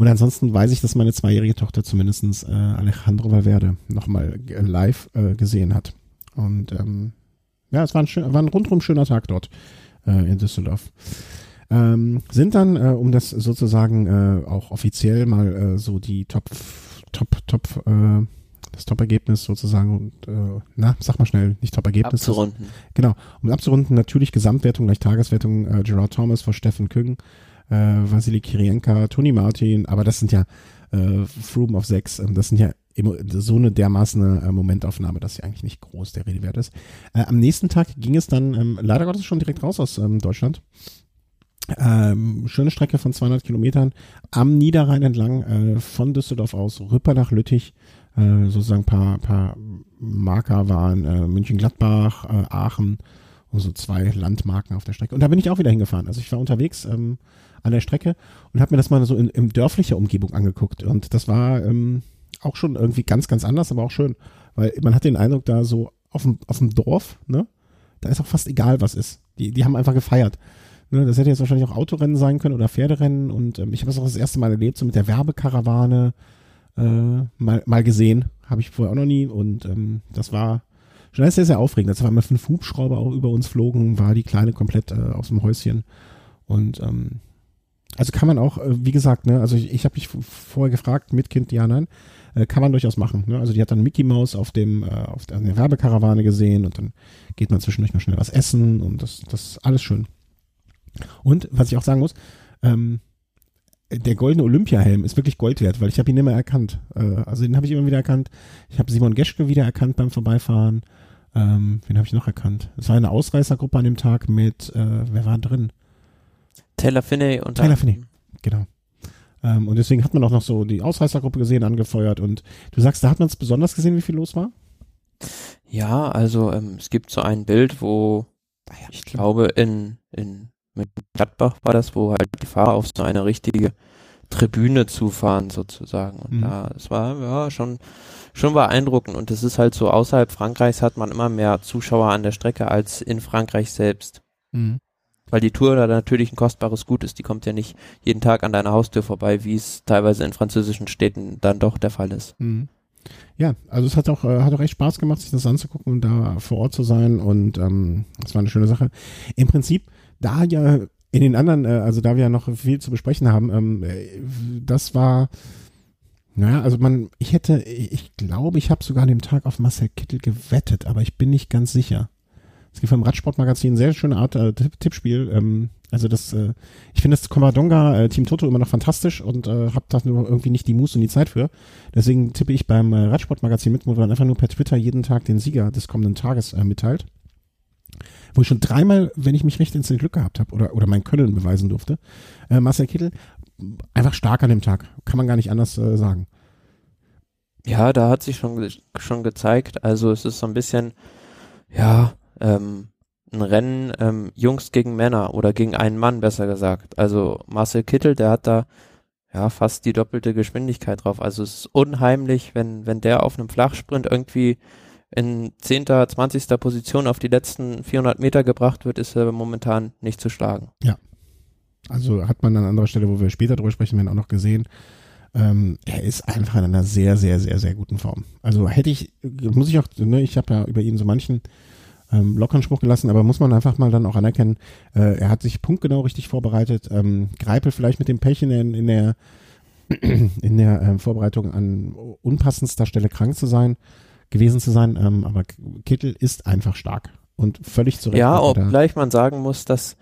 Und ansonsten weiß ich, dass meine zweijährige Tochter zumindestens äh, Alejandro Valverde nochmal äh, live äh, gesehen hat. Und ähm, ja, es war ein, schön, war ein rundrum schöner Tag dort äh, in Düsseldorf. Ähm, sind dann, äh, um das sozusagen äh, auch offiziell mal äh, so die Top, Top, Top, äh, das Top-Ergebnis sozusagen und äh, na, sag mal schnell, nicht Top-Ergebnis. Abzurunden. Genau, um abzurunden, natürlich Gesamtwertung gleich Tageswertung, äh, Gerard Thomas vor Steffen Küng, äh, Vasily Kirienka, Toni Martin, aber das sind ja äh, Froome auf sechs, ähm, das sind ja so eine dermaßen äh, Momentaufnahme, dass sie eigentlich nicht groß der Rede wert ist. Äh, am nächsten Tag ging es dann ähm, leider Gottes schon direkt raus aus ähm, Deutschland. Ähm, schöne Strecke von 200 Kilometern am Niederrhein entlang, äh, von Düsseldorf aus, rüber nach Lüttich, äh, sozusagen paar, paar Marker waren äh, München-Gladbach, äh, Aachen und so zwei Landmarken auf der Strecke. Und da bin ich auch wieder hingefahren. Also ich war unterwegs ähm, an der Strecke und habe mir das mal so in, in dörflicher Umgebung angeguckt. Und das war ähm, auch schon irgendwie ganz, ganz anders, aber auch schön. Weil man hat den Eindruck, da so auf dem, auf dem Dorf, ne, da ist auch fast egal, was ist. Die, die haben einfach gefeiert. Ne, das hätte jetzt wahrscheinlich auch Autorennen sein können oder Pferderennen. Und ähm, ich habe das auch das erste Mal erlebt, so mit der Werbekarawane äh, mal, mal gesehen. Habe ich vorher auch noch nie. Und ähm, das war schon sehr, sehr aufregend. Als auf einmal fünf Hubschrauber auch über uns flogen, war die Kleine komplett äh, aus dem Häuschen. Und ähm, also kann man auch, äh, wie gesagt, ne, also ich, ich habe mich vorher gefragt, mit Kind, ja, nein, äh, kann man durchaus machen. Ne? Also die hat dann Mickey Mouse auf dem, äh, auf der, der Werbekarawane gesehen und dann geht man zwischendurch noch schnell was essen und das, das alles schön. Und was ich auch sagen muss, ähm, der goldene Olympiahelm ist wirklich Gold wert, weil ich habe ihn immer erkannt. Äh, also den habe ich immer wieder erkannt. Ich habe Simon Geschke wieder erkannt beim Vorbeifahren. Ähm, wen habe ich noch erkannt? Es war eine Ausreißergruppe an dem Tag mit, äh, wer war drin? Taylor Finney und Taylor Finney. Genau. Ähm, und deswegen hat man auch noch so die Ausreißergruppe gesehen, angefeuert. Und du sagst, da hat man es besonders gesehen, wie viel los war? Ja, also ähm, es gibt so ein Bild, wo ich glaube in in Gladbach war das, wo halt die Fahrer auf so eine richtige Tribüne zufahren sozusagen. Und Mhm. da, es war ja schon schon beeindruckend. Und es ist halt so außerhalb Frankreichs hat man immer mehr Zuschauer an der Strecke als in Frankreich selbst. Mhm. Weil die Tour da natürlich ein kostbares Gut ist. Die kommt ja nicht jeden Tag an deiner Haustür vorbei, wie es teilweise in französischen Städten dann doch der Fall ist. Mhm. Ja, also es hat auch, äh, hat auch echt Spaß gemacht, sich das anzugucken und da vor Ort zu sein und ähm, das war eine schöne Sache. Im Prinzip, da ja in den anderen, äh, also da wir ja noch viel zu besprechen haben, ähm, äh, das war, naja, also man, ich hätte, ich glaube, ich habe sogar an dem Tag auf Marcel Kittel gewettet, aber ich bin nicht ganz sicher. Es gibt vom Radsportmagazin sehr schöne Art äh, Tipp Tippspiel. Ähm, also das, äh, ich finde das Comadonga äh, Team Toto immer noch fantastisch und äh, habe da nur irgendwie nicht die Muße und die Zeit für. Deswegen tippe ich beim äh, Radsportmagazin mit, wo man einfach nur per Twitter jeden Tag den Sieger des kommenden Tages äh, mitteilt. wo ich schon dreimal, wenn ich mich recht ins Glück gehabt habe oder, oder mein Können beweisen durfte, äh, Marcel Kittel einfach stark an dem Tag. Kann man gar nicht anders äh, sagen. Ja, da hat sich schon, schon gezeigt. Also es ist so ein bisschen, ja, ähm, ein Rennen ähm, Jungs gegen Männer oder gegen einen Mann, besser gesagt. Also Marcel Kittel, der hat da ja fast die doppelte Geschwindigkeit drauf. Also es ist unheimlich, wenn, wenn der auf einem Flachsprint irgendwie in 10., 20. Position auf die letzten 400 Meter gebracht wird, ist er momentan nicht zu schlagen. Ja. Also hat man an anderer Stelle, wo wir später drüber sprechen werden, auch noch gesehen, ähm, er ist einfach in einer sehr, sehr, sehr, sehr guten Form. Also hätte ich, muss ich auch, ne, ich habe ja über ihn so manchen ähm, lockeren Spruch gelassen, aber muss man einfach mal dann auch anerkennen, äh, er hat sich punktgenau richtig vorbereitet. Ähm, Greipel vielleicht mit dem Pech in der, in der, in der äh, Vorbereitung an unpassendster Stelle krank zu sein, gewesen zu sein, ähm, aber Kittel ist einfach stark und völlig zurecht. Ja, obgleich man sagen muss, dass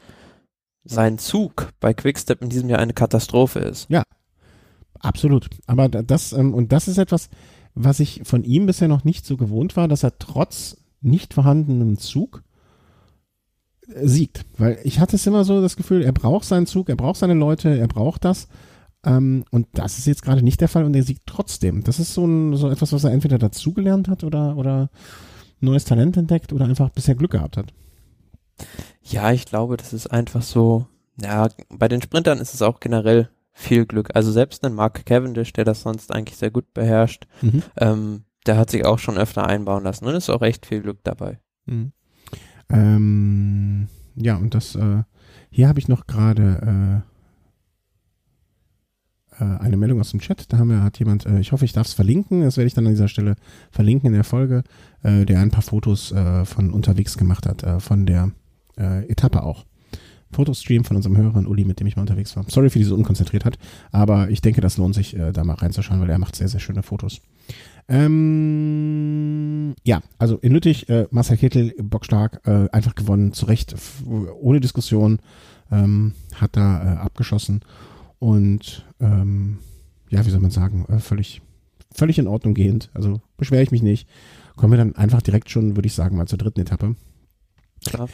sein Zug bei Quickstep in diesem Jahr eine Katastrophe ist. Ja, Absolut. Aber das, ähm, und das ist etwas, was ich von ihm bisher noch nicht so gewohnt war, dass er trotz nicht vorhandenem Zug äh, siegt. Weil ich hatte es immer so das Gefühl, er braucht seinen Zug, er braucht seine Leute, er braucht das. Ähm, und das ist jetzt gerade nicht der Fall und er siegt trotzdem. Das ist so, ein, so etwas, was er entweder dazugelernt hat oder, oder neues Talent entdeckt oder einfach bisher Glück gehabt hat. Ja, ich glaube, das ist einfach so. Ja, bei den Sprintern ist es auch generell viel Glück. Also selbst ein Mark Cavendish, der das sonst eigentlich sehr gut beherrscht, mhm. ähm, der hat sich auch schon öfter einbauen lassen und ist auch echt viel Glück dabei. Mhm. Ähm, ja, und das, äh, hier habe ich noch gerade äh, äh, eine Meldung aus dem Chat. Da haben wir, hat jemand, äh, ich hoffe, ich darf es verlinken, das werde ich dann an dieser Stelle verlinken in der Folge, äh, der ein paar Fotos von unterwegs gemacht hat, von der Etappe auch. Fotostream von unserem Hörer Uli, mit dem ich mal unterwegs war. Sorry für diese Unkonzentriertheit, aber ich denke, das lohnt sich, da mal reinzuschauen, weil er macht sehr, sehr schöne Fotos. Ähm, ja, also in Lüttich, äh, Marcel Kittel, bockstark, äh, einfach gewonnen, zu Recht, ohne Diskussion, ähm, hat da äh, abgeschossen und ähm, ja, wie soll man sagen, äh, völlig, völlig in Ordnung gehend. Also beschwere ich mich nicht. Kommen wir dann einfach direkt schon, würde ich sagen, mal zur dritten Etappe. Klar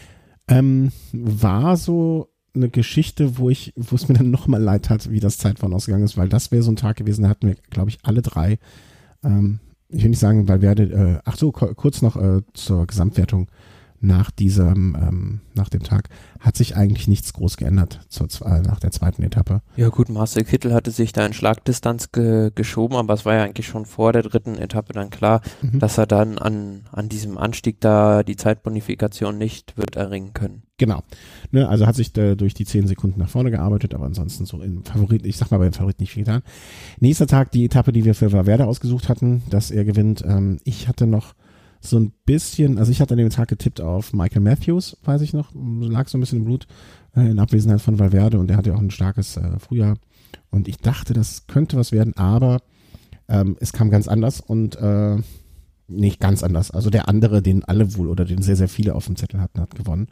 ähm, war so eine Geschichte, wo ich, wo es mir dann nochmal leid hat, wie das Zeitfahren ausgegangen ist, weil das wäre so ein Tag gewesen, da hatten wir, glaube ich, alle drei, ähm, ich will nicht sagen, weil werde, äh, ach so, kurz noch äh, zur Gesamtwertung nach diesem, ähm, nach dem Tag hat sich eigentlich nichts groß geändert zur, äh, nach der zweiten Etappe. Ja gut, Marcel Kittel hatte sich da in Schlagdistanz ge geschoben, aber es war ja eigentlich schon vor der dritten Etappe dann klar, mhm. dass er dann an, an diesem Anstieg da die Zeitbonifikation nicht wird erringen können. Genau. Ne, also hat sich äh, durch die zehn Sekunden nach vorne gearbeitet, aber ansonsten so im Favorit, ich sag mal beim Favorit nicht viel getan. Nächster Tag die Etappe, die wir für Valverde ausgesucht hatten, dass er gewinnt. Ähm, ich hatte noch so ein bisschen, also ich hatte an dem Tag getippt auf Michael Matthews, weiß ich noch, lag so ein bisschen im Blut äh, in Abwesenheit von Valverde und der hatte ja auch ein starkes äh, Frühjahr und ich dachte, das könnte was werden, aber ähm, es kam ganz anders und äh, nicht ganz anders. Also der andere, den alle wohl oder den sehr, sehr viele auf dem Zettel hatten, hat gewonnen.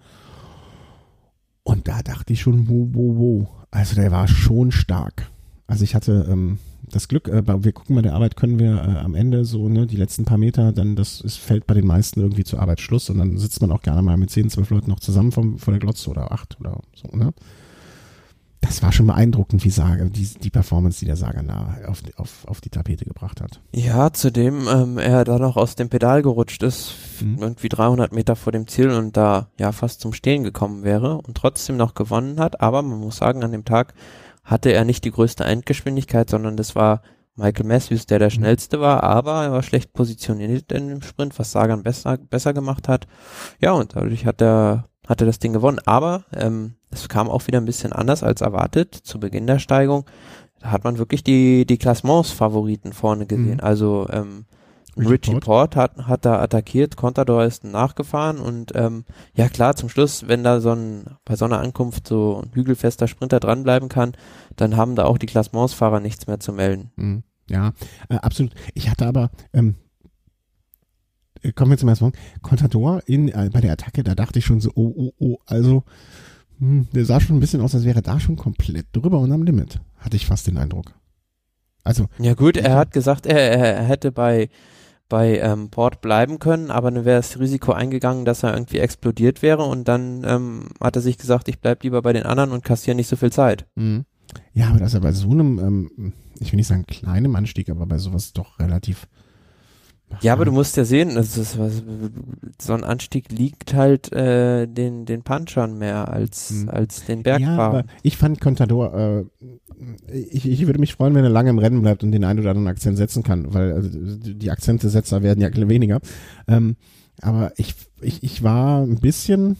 Und da dachte ich schon, wo, wo, wo. Also der war schon stark. Also ich hatte ähm, das Glück, äh, wir gucken bei der Arbeit, können wir äh, am Ende so, ne, die letzten paar Meter, dann das ist, fällt bei den meisten irgendwie zur Arbeit Schluss und dann sitzt man auch gerne mal mit zehn, zwölf Leuten noch zusammen vom, vor der Glotze oder acht oder so, ne? Das war schon beeindruckend, wie Saga, die, die Performance, die der Saga nah auf, auf, auf die Tapete gebracht hat. Ja, zudem ähm, er da noch aus dem Pedal gerutscht ist, mhm. irgendwie 300 Meter vor dem Ziel und da ja fast zum Stehen gekommen wäre und trotzdem noch gewonnen hat. Aber man muss sagen, an dem Tag hatte er nicht die größte Endgeschwindigkeit, sondern das war Michael Matthews, der der mhm. schnellste war, aber er war schlecht positioniert in dem Sprint, was Sagan besser, besser gemacht hat. Ja, und dadurch hat er, hat er das Ding gewonnen. Aber ähm, es kam auch wieder ein bisschen anders als erwartet zu Beginn der Steigung. Da hat man wirklich die, die Klassements-Favoriten vorne gesehen. Mhm. Also ähm, Richie Port hat, hat da attackiert, Contador ist nachgefahren und ähm, ja klar, zum Schluss, wenn da so ein, bei so einer Ankunft so ein hügelfester Sprinter dranbleiben kann, dann haben da auch die Klassementsfahrer nichts mehr zu melden. Mhm. Ja, äh, absolut. Ich hatte aber, ähm, äh, kommen wir zum ersten Punkt, Contador in, äh, bei der Attacke, da dachte ich schon so, oh, oh, oh, also, mh, hm, der sah schon ein bisschen aus, als wäre da schon komplett drüber und am Limit, hatte ich fast den Eindruck. Also. Ja gut, er hat gesagt, er, er hätte bei bei ähm, Port bleiben können, aber dann wäre das Risiko eingegangen, dass er irgendwie explodiert wäre und dann ähm, hat er sich gesagt, ich bleib lieber bei den anderen und kassiere nicht so viel Zeit. Mhm. Ja, aber das ist ja bei so einem, ähm, ich will nicht sagen kleinem Anstieg, aber bei sowas doch relativ ja, aber du musst ja sehen, das ist was, so ein Anstieg liegt halt äh, den den Punchern mehr als hm. als den Bergfahrern. Ja, aber ich fand Contador, äh, ich, ich würde mich freuen, wenn er lange im Rennen bleibt und den einen oder anderen Akzent setzen kann, weil also, die Akzentesetzer werden ja weniger. Ähm, aber ich, ich, ich war ein bisschen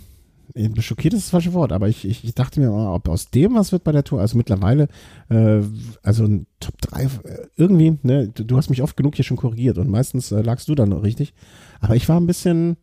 schockiert ist das falsche Wort, aber ich, ich, ich dachte mir, ob aus dem was wird bei der Tour. Also mittlerweile, äh, also ein Top 3, äh, irgendwie, ne, du, du, hast mich oft genug hier schon korrigiert und meistens äh, lagst du dann noch richtig. Aber ich war ein bisschen,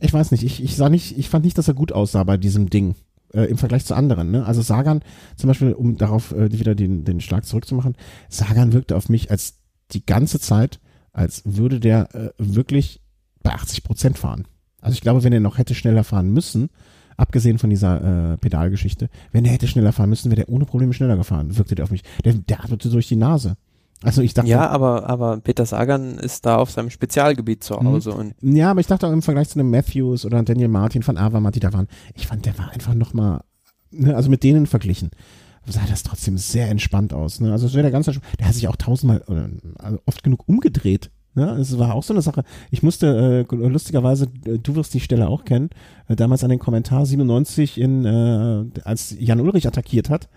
ich weiß nicht, ich, ich sah nicht, ich fand nicht, dass er gut aussah bei diesem Ding. Äh, Im Vergleich zu anderen, ne? Also Sagan, zum Beispiel, um darauf äh, wieder den, den Schlag zurückzumachen, Sagan wirkte auf mich als die ganze Zeit, als würde der äh, wirklich bei 80 Prozent fahren. Also ich glaube, wenn er noch hätte schneller fahren müssen, abgesehen von dieser äh, Pedalgeschichte, wenn er hätte schneller fahren müssen, wäre der ohne Probleme schneller gefahren, wirkte der auf mich. Der, der atmete durch die Nase. Also ich dachte. Ja, aber, aber Peter Sagan ist da auf seinem Spezialgebiet zu mhm. Hause. Und ja, aber ich dachte auch im Vergleich zu einem Matthews oder Daniel Martin von Avamat, die da waren, ich fand, der war einfach nochmal, ne, also mit denen verglichen, sah das trotzdem sehr entspannt aus. Ne? Also es wäre der ganze, der hat sich auch tausendmal, also oft genug umgedreht ja, es war auch so eine Sache. Ich musste äh, lustigerweise, äh, du wirst die Stelle auch kennen, äh, damals an den Kommentar 97 in, äh, als Jan Ulrich attackiert hat.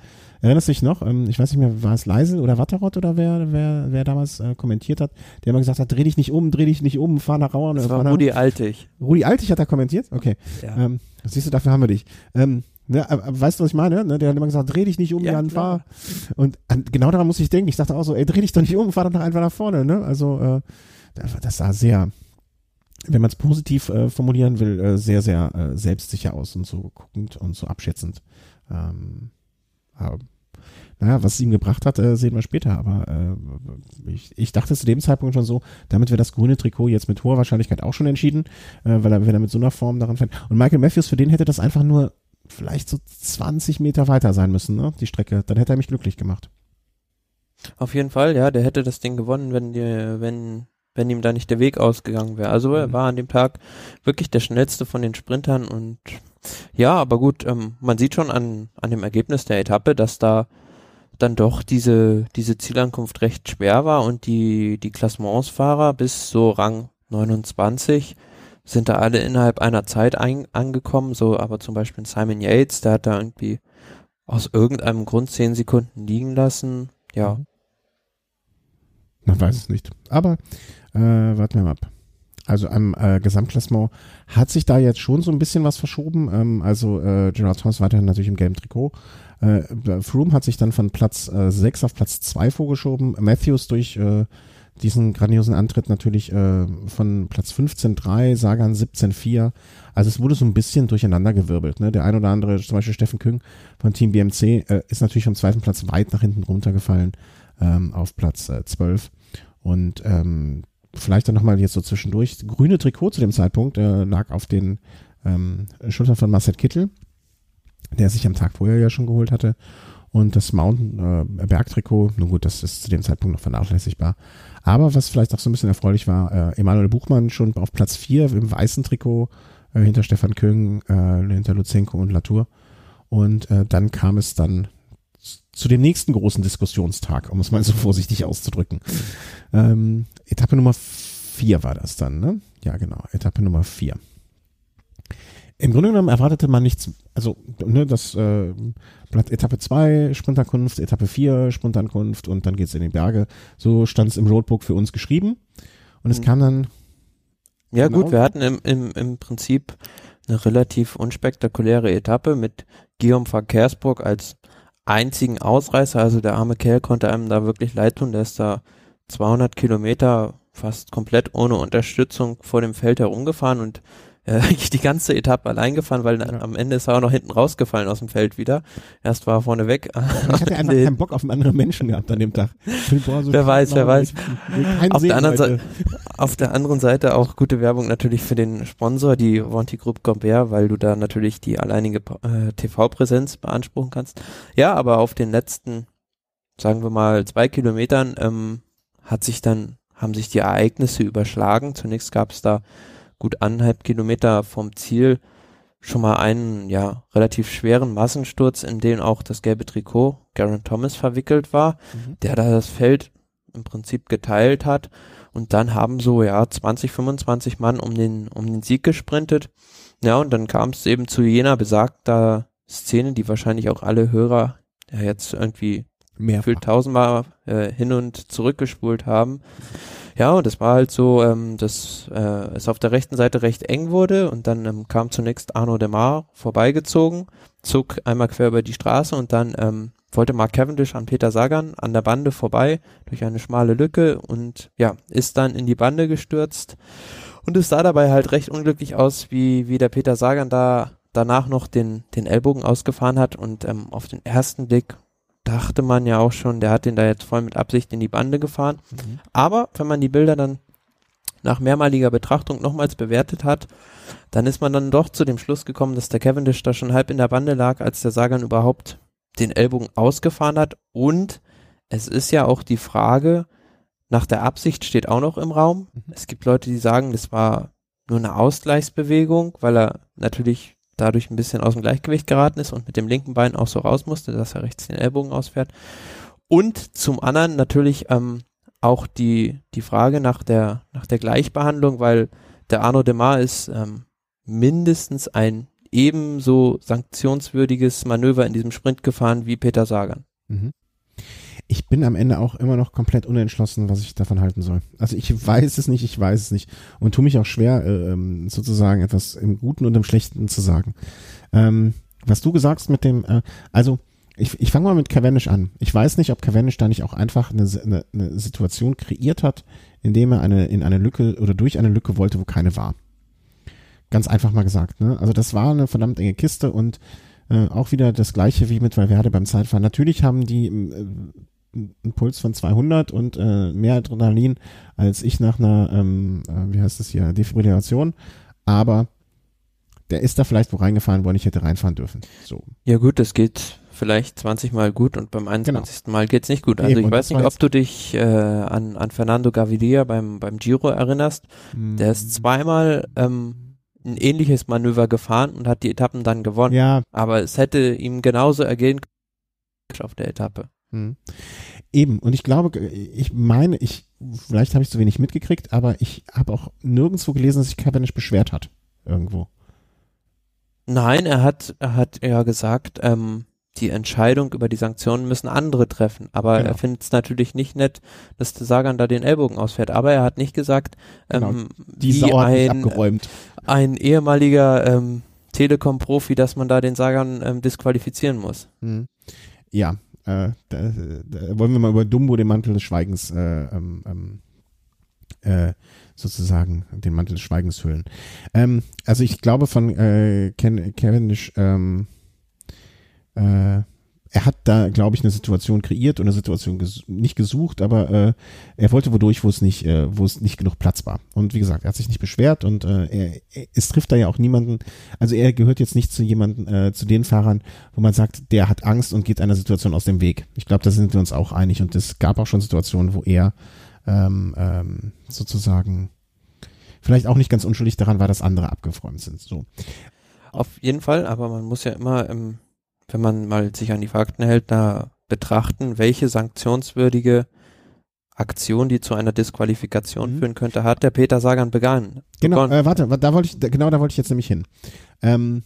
Erinnerst du dich noch? Ähm, ich weiß nicht mehr, war es Leisel oder Watterott oder wer, wer, wer damals äh, kommentiert hat, der immer gesagt hat, dreh dich nicht um, dreh dich nicht um, fahr nach Rauern. Das war Rudi Altig. Rudi Altig hat da kommentiert? Okay. Ja. Ähm, siehst du, dafür haben wir dich. Ähm, Ne, weißt du, was ich meine? Ne, der hat immer gesagt, dreh dich nicht um, ja, Jan, fahr. Und an, genau daran muss ich denken. Ich dachte auch so, ey, dreh dich doch nicht um, fahr doch einfach nach vorne. Ne? Also äh, das sah sehr, wenn man es positiv äh, formulieren will, äh, sehr, sehr äh, selbstsicher aus und so guckend und so abschätzend. Ähm, aber, naja, was es ihm gebracht hat, äh, sehen wir später. Aber äh, ich, ich dachte zu dem Zeitpunkt schon so, damit wäre das grüne Trikot jetzt mit hoher Wahrscheinlichkeit auch schon entschieden, äh, weil er, wenn er mit so einer Form daran fällt. Und Michael Matthews, für den hätte das einfach nur vielleicht so 20 Meter weiter sein müssen, ne? Die Strecke. Dann hätte er mich glücklich gemacht. Auf jeden Fall, ja, der hätte das Ding gewonnen, wenn die, wenn, wenn ihm da nicht der Weg ausgegangen wäre. Also er mhm. war an dem Tag wirklich der schnellste von den Sprintern und ja, aber gut, ähm, man sieht schon an, an dem Ergebnis der Etappe, dass da dann doch diese, diese Zielankunft recht schwer war und die, die Klassementsfahrer bis so Rang 29 sind da alle innerhalb einer Zeit ein, angekommen, so aber zum Beispiel Simon Yates, der hat da irgendwie aus irgendeinem Grund zehn Sekunden liegen lassen. Ja. Mhm. Man weiß es nicht. Aber äh, warten wir mal ab. Also am äh, Gesamtklassement hat sich da jetzt schon so ein bisschen was verschoben. Ähm, also äh, Gerard Thomas weiterhin natürlich im gelben Trikot. Äh, Froome hat sich dann von Platz äh, 6 auf Platz 2 vorgeschoben. Matthews durch äh, diesen grandiosen Antritt natürlich äh, von Platz 15-3, Sagan 17-4. Also es wurde so ein bisschen durcheinander gewirbelt. Ne? Der ein oder andere, zum Beispiel Steffen Küng von Team BMC, äh, ist natürlich vom zweiten Platz weit nach hinten runtergefallen ähm, auf Platz äh, 12. Und ähm, vielleicht dann nochmal jetzt so zwischendurch. Grüne Trikot zu dem Zeitpunkt äh, lag auf den ähm, Schultern von Marcel Kittel, der sich am Tag vorher ja schon geholt hatte. Und das Mountain äh, Bergtrikot, nun gut, das ist zu dem Zeitpunkt noch vernachlässigbar. Aber was vielleicht auch so ein bisschen erfreulich war, äh, Emanuel Buchmann schon auf Platz 4 im weißen Trikot äh, hinter Stefan Köng, äh, hinter Luzenko und Latour. Und äh, dann kam es dann zu dem nächsten großen Diskussionstag, um es mal so vorsichtig auszudrücken. Ähm, Etappe Nummer 4 war das dann, ne? Ja, genau, Etappe Nummer 4. Im Grunde genommen erwartete man nichts, also ne, das äh, Blatt Etappe 2, Sprintankunft, Etappe 4, Sprintankunft und dann geht's in die Berge. So stand es im Roadbook für uns geschrieben. Und es mhm. kam dann. Ja genau. gut, wir hatten im, im, im Prinzip eine relativ unspektakuläre Etappe mit Guillaume Verkehrsburg als einzigen Ausreißer. Also der arme Kerl konnte einem da wirklich leid tun. Der ist da 200 Kilometer fast komplett ohne Unterstützung vor dem Feld herumgefahren und äh, die ganze Etappe allein gefahren, weil ja. am Ende ist er auch noch hinten rausgefallen aus dem Feld wieder. Erst war er vorne weg. Ich hatte einfach keinen Bock auf einen anderen Menschen gehabt an dem Tag. Boah, so wer weiß, wer weiß. Auf der, anderen Seite, auf der anderen Seite auch gute Werbung natürlich für den Sponsor, die Vonti Group Gombert, weil du da natürlich die alleinige äh, TV-Präsenz beanspruchen kannst. Ja, aber auf den letzten, sagen wir mal, zwei Kilometern ähm, hat sich dann haben sich die Ereignisse überschlagen. Zunächst gab es da gut anderthalb Kilometer vom Ziel schon mal einen ja relativ schweren Massensturz, in den auch das gelbe Trikot Garen Thomas verwickelt war, mhm. der da das Feld im Prinzip geteilt hat und dann haben so ja 20, 25 Mann um den um den Sieg gesprintet. Ja, und dann kam es eben zu jener besagter Szene, die wahrscheinlich auch alle Hörer ja jetzt irgendwie Mehrfach. gefühlt tausendmal äh, hin und zurückgespult haben. Ja, und es war halt so, ähm, dass äh, es auf der rechten Seite recht eng wurde und dann ähm, kam zunächst Arno Demar vorbeigezogen, zog einmal quer über die Straße und dann ähm, wollte Mark Cavendish an Peter Sagan an der Bande vorbei durch eine schmale Lücke und ja, ist dann in die Bande gestürzt und es sah dabei halt recht unglücklich aus, wie, wie der Peter Sagan da danach noch den, den Ellbogen ausgefahren hat und ähm, auf den ersten Blick dachte man ja auch schon, der hat den da jetzt voll mit Absicht in die Bande gefahren. Mhm. Aber wenn man die Bilder dann nach mehrmaliger Betrachtung nochmals bewertet hat, dann ist man dann doch zu dem Schluss gekommen, dass der Cavendish da schon halb in der Bande lag, als der Sagan überhaupt den Ellbogen ausgefahren hat. Und es ist ja auch die Frage, nach der Absicht steht auch noch im Raum. Mhm. Es gibt Leute, die sagen, das war nur eine Ausgleichsbewegung, weil er natürlich dadurch ein bisschen aus dem Gleichgewicht geraten ist und mit dem linken Bein auch so raus musste, dass er rechts den Ellbogen ausfährt. Und zum anderen natürlich ähm, auch die, die Frage nach der, nach der Gleichbehandlung, weil der Arno Demar ist ähm, mindestens ein ebenso sanktionswürdiges Manöver in diesem Sprint gefahren wie Peter Sagan. Mhm ich bin am Ende auch immer noch komplett unentschlossen, was ich davon halten soll. Also ich weiß es nicht, ich weiß es nicht und tue mich auch schwer, äh, ähm, sozusagen etwas im Guten und im Schlechten zu sagen. Ähm, was du gesagt mit dem, äh, also ich, ich fange mal mit Cavendish an. Ich weiß nicht, ob Cavendish da nicht auch einfach eine, eine, eine Situation kreiert hat, indem er eine in eine Lücke oder durch eine Lücke wollte, wo keine war. Ganz einfach mal gesagt. Ne? Also das war eine verdammt enge Kiste und äh, auch wieder das gleiche wie mit Valverde beim Zeitfahren. Natürlich haben die äh, einen Puls von 200 und äh, mehr Adrenalin als ich nach einer, ähm, äh, wie heißt das hier, Defibrillation. Aber der ist da vielleicht wo reingefahren, wo er nicht hätte reinfahren dürfen. So. Ja gut, das geht vielleicht 20 Mal gut und beim 21. Genau. Mal geht's nicht gut. Also Eben, ich weiß nicht, ob du dich äh, an, an Fernando Gaviria beim, beim Giro erinnerst. Hm. Der ist zweimal ähm, ein ähnliches Manöver gefahren und hat die Etappen dann gewonnen. Ja. Aber es hätte ihm genauso ergehen können auf der Etappe. Hm. Eben, und ich glaube, ich meine, ich, vielleicht habe ich zu wenig mitgekriegt, aber ich habe auch nirgendwo gelesen, dass sich Cavendish beschwert hat. Irgendwo. Nein, er hat, er hat ja gesagt, ähm, die Entscheidung über die Sanktionen müssen andere treffen. Aber genau. er findet es natürlich nicht nett, dass der Sagan da den Ellbogen ausfährt. Aber er hat nicht gesagt, genau. ähm, die wie ein, abgeräumt. ein ehemaliger ähm, Telekom-Profi, dass man da den Sagan ähm, disqualifizieren muss. Hm. Ja, äh, da, da, wollen wir mal über Dumbo den Mantel des Schweigens äh, ähm, ähm, äh, sozusagen den Mantel des Schweigens hüllen. Ähm, also ich glaube von äh, Ken, Cavendish ähm, äh, er hat da, glaube ich, eine Situation kreiert und eine Situation ges nicht gesucht, aber äh, er wollte wodurch, wo es nicht, äh, wo es nicht genug Platz war. Und wie gesagt, er hat sich nicht beschwert und äh, er, es trifft da ja auch niemanden. Also er gehört jetzt nicht zu jemanden, äh, zu den Fahrern, wo man sagt, der hat Angst und geht einer Situation aus dem Weg. Ich glaube, da sind wir uns auch einig. Und es gab auch schon Situationen, wo er ähm, ähm, sozusagen vielleicht auch nicht ganz unschuldig daran war, dass andere abgefreut sind. So. Auf jeden Fall, aber man muss ja immer im wenn man mal sich an die Fakten hält, da betrachten, welche sanktionswürdige Aktion, die zu einer Disqualifikation mhm. führen könnte, hat der Peter Sagan begangen. Genau, äh, warte, da wollte ich, genau da wollte ich jetzt nämlich hin. Ähm,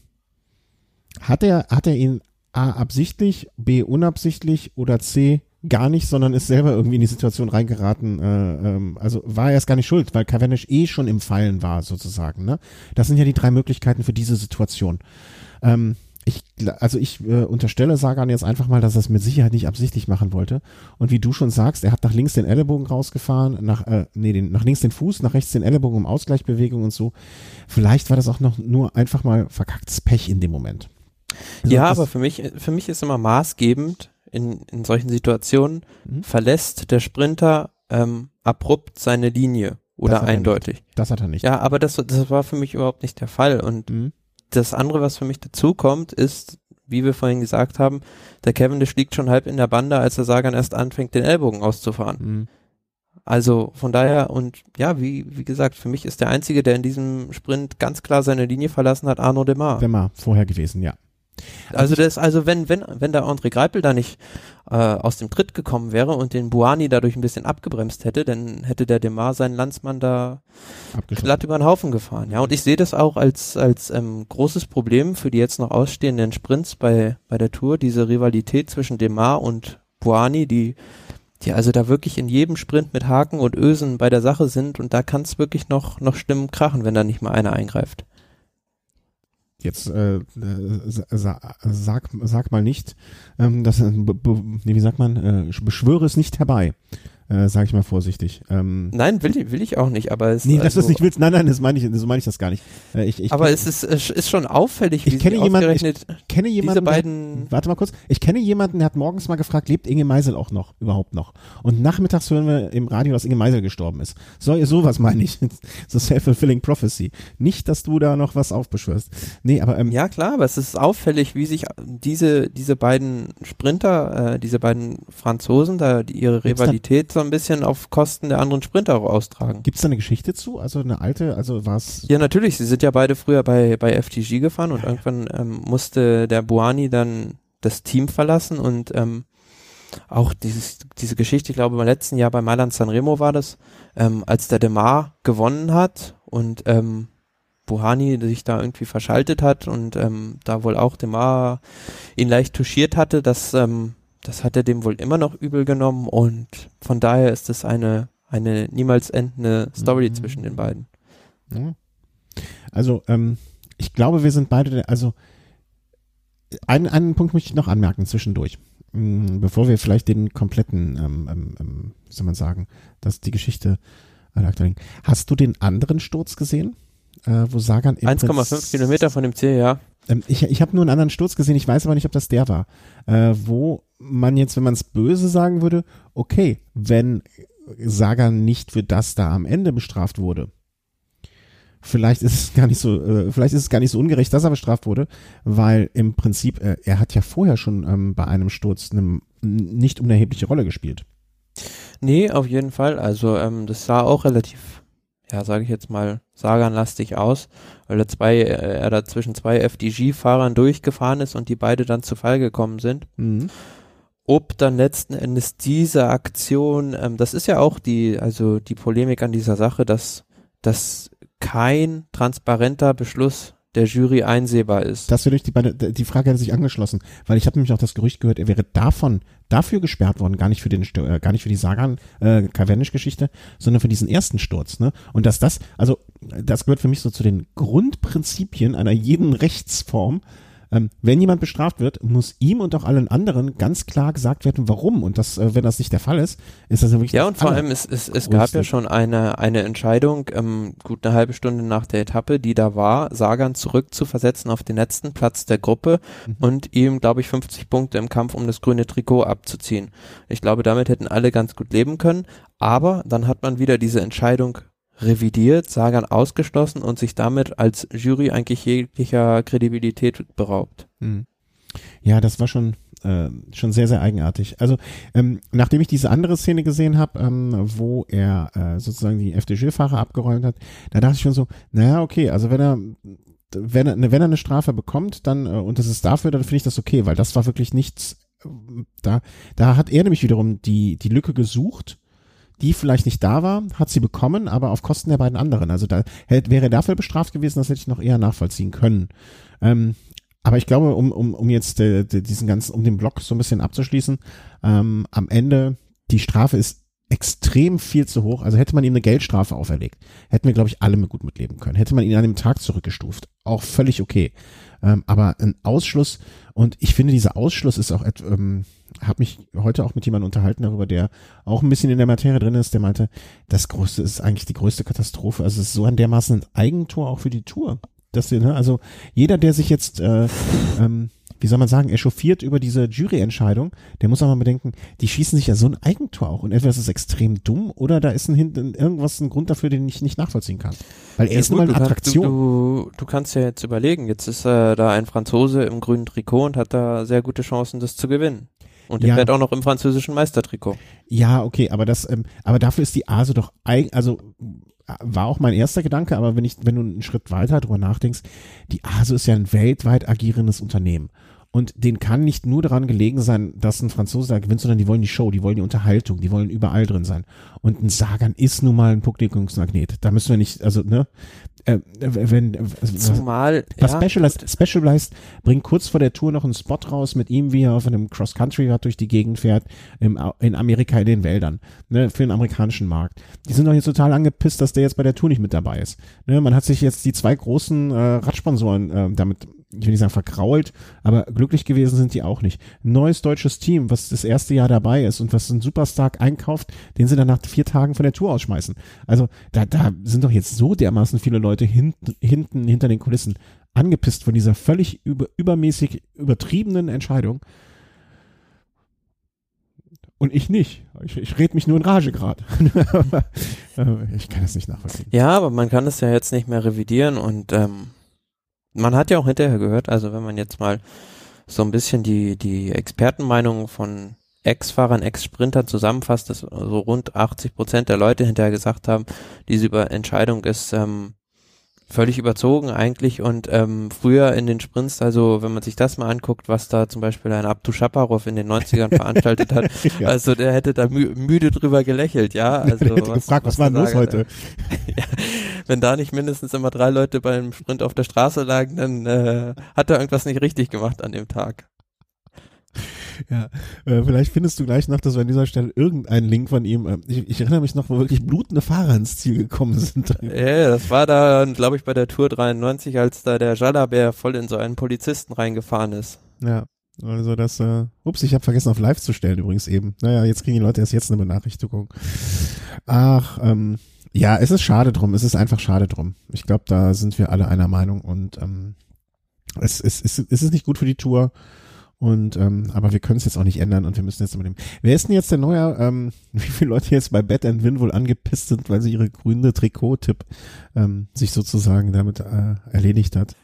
hat er, hat er ihn A absichtlich, B unabsichtlich oder C gar nicht, sondern ist selber irgendwie in die Situation reingeraten. Äh, ähm, also war er erst gar nicht schuld, weil Cavendish eh schon im Fallen war sozusagen. Ne? Das sind ja die drei Möglichkeiten für diese Situation. Ähm, ich, also ich äh, unterstelle Sagan jetzt einfach mal, dass er es mit Sicherheit nicht absichtlich machen wollte. Und wie du schon sagst, er hat nach links den Ellenbogen rausgefahren, nach, äh, nee, den, nach links den Fuß, nach rechts den Ellenbogen um Ausgleichbewegung und so. Vielleicht war das auch noch nur einfach mal verkacktes Pech in dem Moment. Also ja, aber für mich, für mich ist immer maßgebend in, in solchen Situationen, mhm. verlässt der Sprinter ähm, abrupt seine Linie oder eindeutig. Das hat er nicht. Ja, aber das, das war für mich überhaupt nicht der Fall. Und mhm das andere, was für mich dazu kommt, ist, wie wir vorhin gesagt haben, der Cavendish liegt schon halb in der Bande, als der Sagan erst anfängt, den Ellbogen auszufahren. Mhm. Also von daher und ja, wie, wie gesagt, für mich ist der Einzige, der in diesem Sprint ganz klar seine Linie verlassen hat, Arno Demar. Demar, vorher gewesen, ja. Also das, also wenn, wenn, wenn der André Greipel da nicht äh, aus dem Tritt gekommen wäre und den Buani dadurch ein bisschen abgebremst hätte, dann hätte der Demar seinen Landsmann da glatt über den Haufen gefahren. Ja, und ich sehe das auch als, als ähm, großes Problem für die jetzt noch ausstehenden Sprints bei, bei der Tour, diese Rivalität zwischen Demar und Buani, die, die also da wirklich in jedem Sprint mit Haken und Ösen bei der Sache sind und da kann es wirklich noch, noch Stimmen krachen, wenn da nicht mal einer eingreift. Jetzt äh, sag, sag, sag mal nicht, ähm, dass, wie sagt man, äh, beschwöre es nicht herbei äh, sage ich mal vorsichtig. Ähm, nein, will, will ich auch nicht, aber es Nee, dass also, du es nicht willst. Nein, nein, das meine ich, so meine ich das gar nicht. Äh, ich, ich, aber es ist, es ist schon auffällig, wie ich kenne jemanden, ich kenne jemanden, diese beiden der, warte mal kurz, ich kenne jemanden, der hat morgens mal gefragt, lebt Inge Meisel auch noch, überhaupt noch? Und nachmittags hören wir im Radio, dass Inge Meisel gestorben ist. So, sowas meine ich. so self-fulfilling prophecy. Nicht, dass du da noch was aufbeschwörst. Nee, aber ähm, Ja, klar, aber es ist auffällig, wie sich diese, diese beiden Sprinter, äh, diese beiden Franzosen, da die ihre Rivalität so ein bisschen auf Kosten der anderen Sprinter austragen. Gibt es da eine Geschichte zu? Also eine alte, also war es. Ja, natürlich. Sie sind ja beide früher bei, bei FTG gefahren und ja, irgendwann ähm, musste der Buani dann das Team verlassen und ähm, auch dieses, diese Geschichte, ich glaube, beim letzten Jahr bei Mailand Sanremo war das, ähm, als der Demar gewonnen hat und ähm, Buhani sich da irgendwie verschaltet hat und ähm, da wohl auch Demar ihn leicht touchiert hatte, dass ähm, das hat er dem wohl immer noch übel genommen und von daher ist es eine, eine niemals endende Story mhm. zwischen den beiden. Also, ähm, ich glaube, wir sind beide, also einen, einen Punkt möchte ich noch anmerken zwischendurch, mm, bevor wir vielleicht den kompletten, ähm, ähm, ähm wie soll man sagen, dass die Geschichte Hast du den anderen Sturz gesehen? Äh, wo Sagan 1,5 Kilometer von dem Ziel, ja. Ähm, ich ich habe nur einen anderen Sturz gesehen, ich weiß aber nicht, ob das der war. Äh, wo man jetzt, wenn man es böse sagen würde, okay, wenn Sagan nicht für das da am Ende bestraft wurde, vielleicht ist es gar nicht so, äh, vielleicht ist es gar nicht so ungerecht, dass er bestraft wurde, weil im Prinzip, äh, er hat ja vorher schon ähm, bei einem Sturz eine nicht unerhebliche Rolle gespielt. Nee, auf jeden Fall. Also ähm, das sah auch relativ ja, sage ich jetzt mal, saganlastig aus, weil er zwei, äh, er da zwischen zwei FDG-Fahrern durchgefahren ist und die beide dann zu Fall gekommen sind. Mhm. Ob dann letzten Endes diese Aktion, ähm, das ist ja auch die, also die Polemik an dieser Sache, dass, dass kein transparenter Beschluss der Jury einsehbar ist. Das würde ich die, die Frage hätte sich angeschlossen, weil ich habe nämlich auch das Gerücht gehört, er wäre davon dafür gesperrt worden, gar nicht für den äh, gar nicht für die Sagan äh, Cavendish Geschichte, sondern für diesen ersten Sturz, ne? Und dass das also das gehört für mich so zu den Grundprinzipien einer jeden Rechtsform, ähm, wenn jemand bestraft wird, muss ihm und auch allen anderen ganz klar gesagt werden, warum. Und das, äh, wenn das nicht der Fall ist, ist das ja wirklich. Ja, und vor allem, es, es, es gab ja schon eine, eine Entscheidung, ähm, gut eine halbe Stunde nach der Etappe, die da war, Sagan zurück zu versetzen auf den letzten Platz der Gruppe mhm. und ihm, glaube ich, 50 Punkte im Kampf um das grüne Trikot abzuziehen. Ich glaube, damit hätten alle ganz gut leben können. Aber dann hat man wieder diese Entscheidung revidiert, Sagan ausgeschlossen und sich damit als Jury eigentlich jeglicher Kredibilität beraubt. Hm. Ja, das war schon äh, schon sehr sehr eigenartig. Also ähm, nachdem ich diese andere Szene gesehen habe, ähm, wo er äh, sozusagen die FDG-Fahrer abgeräumt hat, da dachte ich schon so, naja okay, also wenn er wenn er, wenn er eine Strafe bekommt, dann äh, und das ist dafür, dann finde ich das okay, weil das war wirklich nichts. Äh, da da hat er nämlich wiederum die die Lücke gesucht die vielleicht nicht da war, hat sie bekommen, aber auf Kosten der beiden anderen. Also da hätte, wäre dafür bestraft gewesen, das hätte ich noch eher nachvollziehen können. Ähm, aber ich glaube, um, um, um jetzt äh, diesen ganzen, um den Block so ein bisschen abzuschließen, ähm, am Ende, die Strafe ist extrem viel zu hoch. Also hätte man ihm eine Geldstrafe auferlegt, hätten wir, glaube ich, alle mit gut mitleben können. Hätte man ihn an dem Tag zurückgestuft, auch völlig okay. Ähm, aber ein Ausschluss, und ich finde, dieser Ausschluss ist auch, ähm, habe mich heute auch mit jemandem unterhalten darüber, der auch ein bisschen in der Materie drin ist, der meinte, das Größte ist eigentlich die größte Katastrophe. Also es ist so ein dermaßen ein Eigentor auch für die Tour. Dass ne, also jeder, der sich jetzt äh, ähm, wie soll man sagen, echauffiert über diese Juryentscheidung, der muss auch mal bedenken, die schießen sich ja so ein Eigentor auch. Und entweder ist es extrem dumm oder da ist ein, ein, irgendwas ein Grund dafür, den ich nicht nachvollziehen kann. Weil er ja, ist gut, eine Attraktion. Kannst, du, du, kannst ja jetzt überlegen, jetzt ist äh, da ein Franzose im grünen Trikot und hat da sehr gute Chancen, das zu gewinnen. Und der Ja. fährt auch noch im französischen Meistertrikot. Ja, okay, aber das, ähm, aber dafür ist die ASO doch also äh, war auch mein erster Gedanke, aber wenn ich, wenn du einen Schritt weiter drüber nachdenkst, die ASO ist ja ein weltweit agierendes Unternehmen. Und denen kann nicht nur daran gelegen sein, dass ein Franzose da gewinnt, sondern die wollen die Show, die wollen die Unterhaltung, die wollen überall drin sein. Und ein Sagan ist nun mal ein Publikumsmagnet. Da müssen wir nicht, also, ne, äh, wenn, äh, Zumal, was ja, Specialized, Specialized bringt kurz vor der Tour noch einen Spot raus mit ihm, wie er auf einem Cross-Country-Rad durch die Gegend fährt, im, in Amerika in den Wäldern, ne, für den amerikanischen Markt. Die sind doch jetzt total angepisst, dass der jetzt bei der Tour nicht mit dabei ist. Ne, man hat sich jetzt die zwei großen äh, Radsponsoren äh, damit, ich will nicht sagen verkrault, aber glücklich gewesen sind die auch nicht. Neues deutsches Team, was das erste Jahr dabei ist und was einen Superstar einkauft, den sie dann nach vier Tagen von der Tour ausschmeißen. Also da, da sind doch jetzt so dermaßen viele Leute hinten, hinten hinter den Kulissen angepisst von dieser völlig über, übermäßig übertriebenen Entscheidung. Und ich nicht. Ich, ich rede mich nur in Rage gerade. Ich kann das nicht nachvollziehen. Ja, aber man kann es ja jetzt nicht mehr revidieren und ähm, man hat ja auch hinterher gehört, also wenn man jetzt mal so ein bisschen die, die Expertenmeinungen von Ex-Fahrern, Ex-Sprintern zusammenfasst, dass so rund 80 Prozent der Leute hinterher gesagt haben, diese Über Entscheidung ist ähm, völlig überzogen eigentlich und ähm, früher in den Sprints, also wenn man sich das mal anguckt, was da zum Beispiel ein Abdu Shaparov in den 90ern veranstaltet hat, Ja. also der hätte da mü müde drüber gelächelt, ja. Also Der hätte gefragt, was war denn los heute? ja, wenn da nicht mindestens immer drei Leute beim Sprint auf der Straße lagen, dann äh, hat er irgendwas nicht richtig gemacht an dem Tag. Ja, äh, vielleicht findest du gleich noch, dass wir an dieser Stelle irgendeinen Link von ihm, äh, ich, ich erinnere mich noch, wo wirklich blutende Fahrer ins Ziel gekommen sind. Ja, das war da, glaube ich, bei der Tour 93, als da der Jalabert voll in so einen Polizisten reingefahren ist. Ja, also das, äh, ups, ich habe vergessen auf live zu stellen übrigens eben. Naja, jetzt kriegen die Leute erst jetzt eine Benachrichtigung. Ach, ähm, ja, es ist schade drum, es ist einfach schade drum. Ich glaube, da sind wir alle einer Meinung und ähm, es, es, es, es ist nicht gut für die Tour. Und ähm, aber wir können es jetzt auch nicht ändern und wir müssen jetzt mit dem. Wer ist denn jetzt der neue, ähm, wie viele Leute jetzt bei Bet and Win wohl angepisst sind, weil sie ihre grüne Trikot-Tipp ähm, sich sozusagen damit äh, erledigt hat?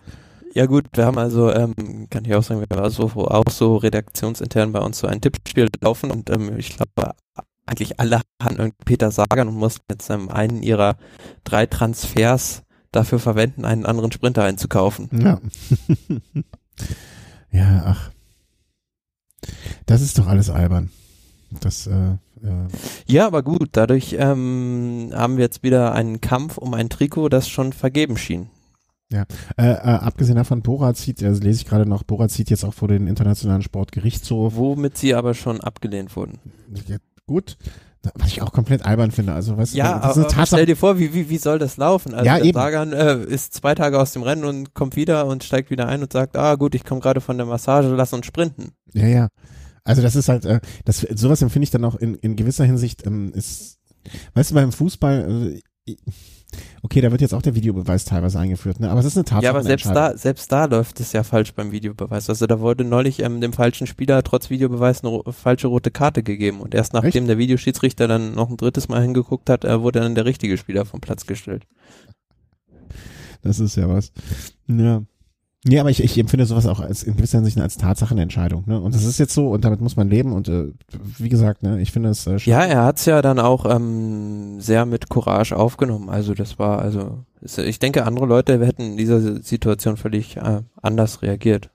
Ja gut, wir haben also, ähm, kann ich auch sagen, wir haben also auch so redaktionsintern bei uns so ein Tippspiel laufen und ähm, ich glaube, eigentlich alle hatten irgendwie Peter Sagan und mussten jetzt ähm, einen ihrer drei Transfers dafür verwenden, einen anderen Sprinter einzukaufen. Ja. ja, ach. Das ist doch alles albern. Das, äh, äh, Ja, aber gut, dadurch ähm, haben wir jetzt wieder einen Kampf um ein Trikot, das schon vergeben schien. äh, äh, abgesehen davon, Bora zieht, also lese ich gerade noch, Bora zieht jetzt auch vor den Internationalen Sportgerichtshof. Womit sie aber schon abgelehnt wurden. Ja, gut. Was ich auch komplett albern finde. Also, weißt Ja, du, das ist aber eine Tatsache. stell dir vor, wie, wie, wie soll das laufen? Also Ja, der eben. Sagan äh, ist zwei Tage aus dem Rennen und kommt wieder und steigt wieder ein und sagt, ah gut, ich komme gerade von der Massage, lass uns sprinten. Ja, ja. Also das ist halt, äh, das, sowas empfinde ich dann auch in, in gewisser Hinsicht, ähm, ist, weißt du, beim Fußball, äh, okay, da wird jetzt auch der Videobeweis teilweise eingeführt, ne? aber es ist eine Tatsache. Ja, aber selbst da, selbst da läuft es ja falsch beim Videobeweis. Also da wurde neulich ähm, dem falschen Spieler trotz Videobeweis eine ro falsche rote Karte gegeben und erst nachdem der Videoschiedsrichter dann noch ein drittes Mal hingeguckt hat, äh, wurde dann der richtige Spieler vom Platz gestellt. Das ist ja was. Ja. Ja, aber ich, ich empfinde sowas auch als in gewisser Hinsicht als Tatsachenentscheidung, ne? Und das ist jetzt so und damit muss man leben und äh, wie gesagt, ne, ich finde es äh, Ja, er hat's ja dann auch ähm, sehr mit Courage aufgenommen. Also das war, also ich denke, andere Leute hätten in dieser Situation völlig äh, anders reagiert.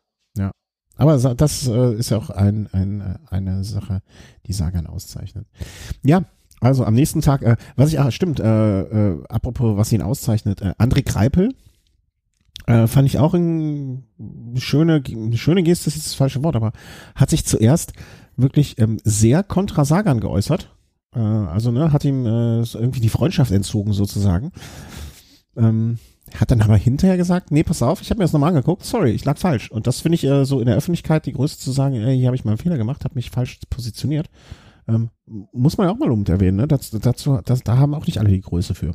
Aber sa- das äh, ist ja auch ein, ein, äh, eine Sache, die Sagan auszeichnet. Ja, also am nächsten Tag, äh, was ich, ah, stimmt, äh, äh, apropos, was ihn auszeichnet, äh, André Kreipel, äh, fand ich auch ein schöne, schöne Geste, ist jetzt das falsche Wort, aber hat sich zuerst wirklich ähm, sehr kontra Sagan geäußert. Äh, also, ne, hat ihm äh, irgendwie die Freundschaft entzogen sozusagen. Ähm, hat dann aber hinterher gesagt, nee, pass auf, ich habe mir das nochmal angeguckt, sorry, ich lag falsch. Und das finde ich äh, so in der Öffentlichkeit die Größe zu sagen, ey, hier habe ich mal einen Fehler gemacht, habe mich falsch positioniert. Ähm, muss man ja auch mal lobend erwähnen, ne? Das, dazu, das, da haben auch nicht alle die Größe für.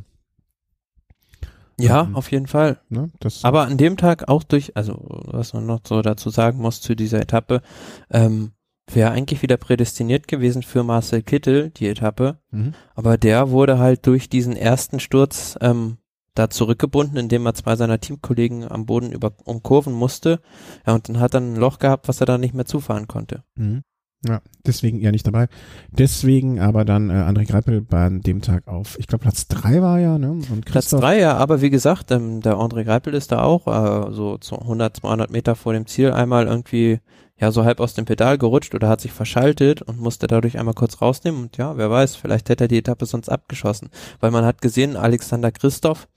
Ja, Mhm. auf jeden Fall. Ne? Aber an dem Tag auch durch, also was man noch so dazu sagen muss zu dieser Etappe, ähm, wäre eigentlich wieder prädestiniert gewesen für Marcel Kittel, die Etappe. mhm. Aber der wurde halt durch diesen ersten Sturz ähm, da zurückgebunden, indem er zwei seiner Teamkollegen am Boden über umkurven musste. Ja, und dann hat er ein Loch gehabt, was er dann nicht mehr zufahren konnte. Mhm. Ja, deswegen ja nicht dabei. Deswegen aber dann äh, André Greipel bei dem Tag auf, ich glaube Platz drei war ja, ne? Und Platz drei, ja, aber wie gesagt, ähm, der André Greipel ist da auch äh, so 100, 200 Meter vor dem Ziel einmal irgendwie ja so halb aus dem Pedal gerutscht oder hat sich verschaltet und musste dadurch einmal kurz rausnehmen und ja, wer weiß, vielleicht hätte er die Etappe sonst abgeschossen, weil man hat gesehen, Alexander Christoph,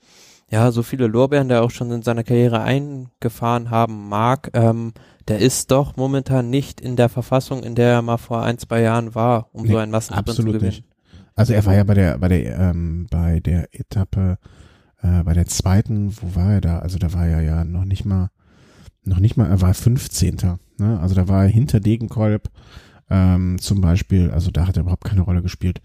ja, so viele Lorbeeren, der auch schon in seiner Karriere eingefahren haben mag, ähm, der ist doch momentan nicht in der Verfassung, in der er mal vor ein, zwei Jahren war, um nee, so ein Massenrennen zu gewinnen. Nicht. Also er war ja bei der, bei der, ähm, bei der Etappe, äh, bei der zweiten, wo war er da? Also da war er ja noch nicht mal, noch nicht mal, er war 15. Ne? Also da war er hinter Degenkolb ähm, zum Beispiel, also da hat er überhaupt keine Rolle gespielt.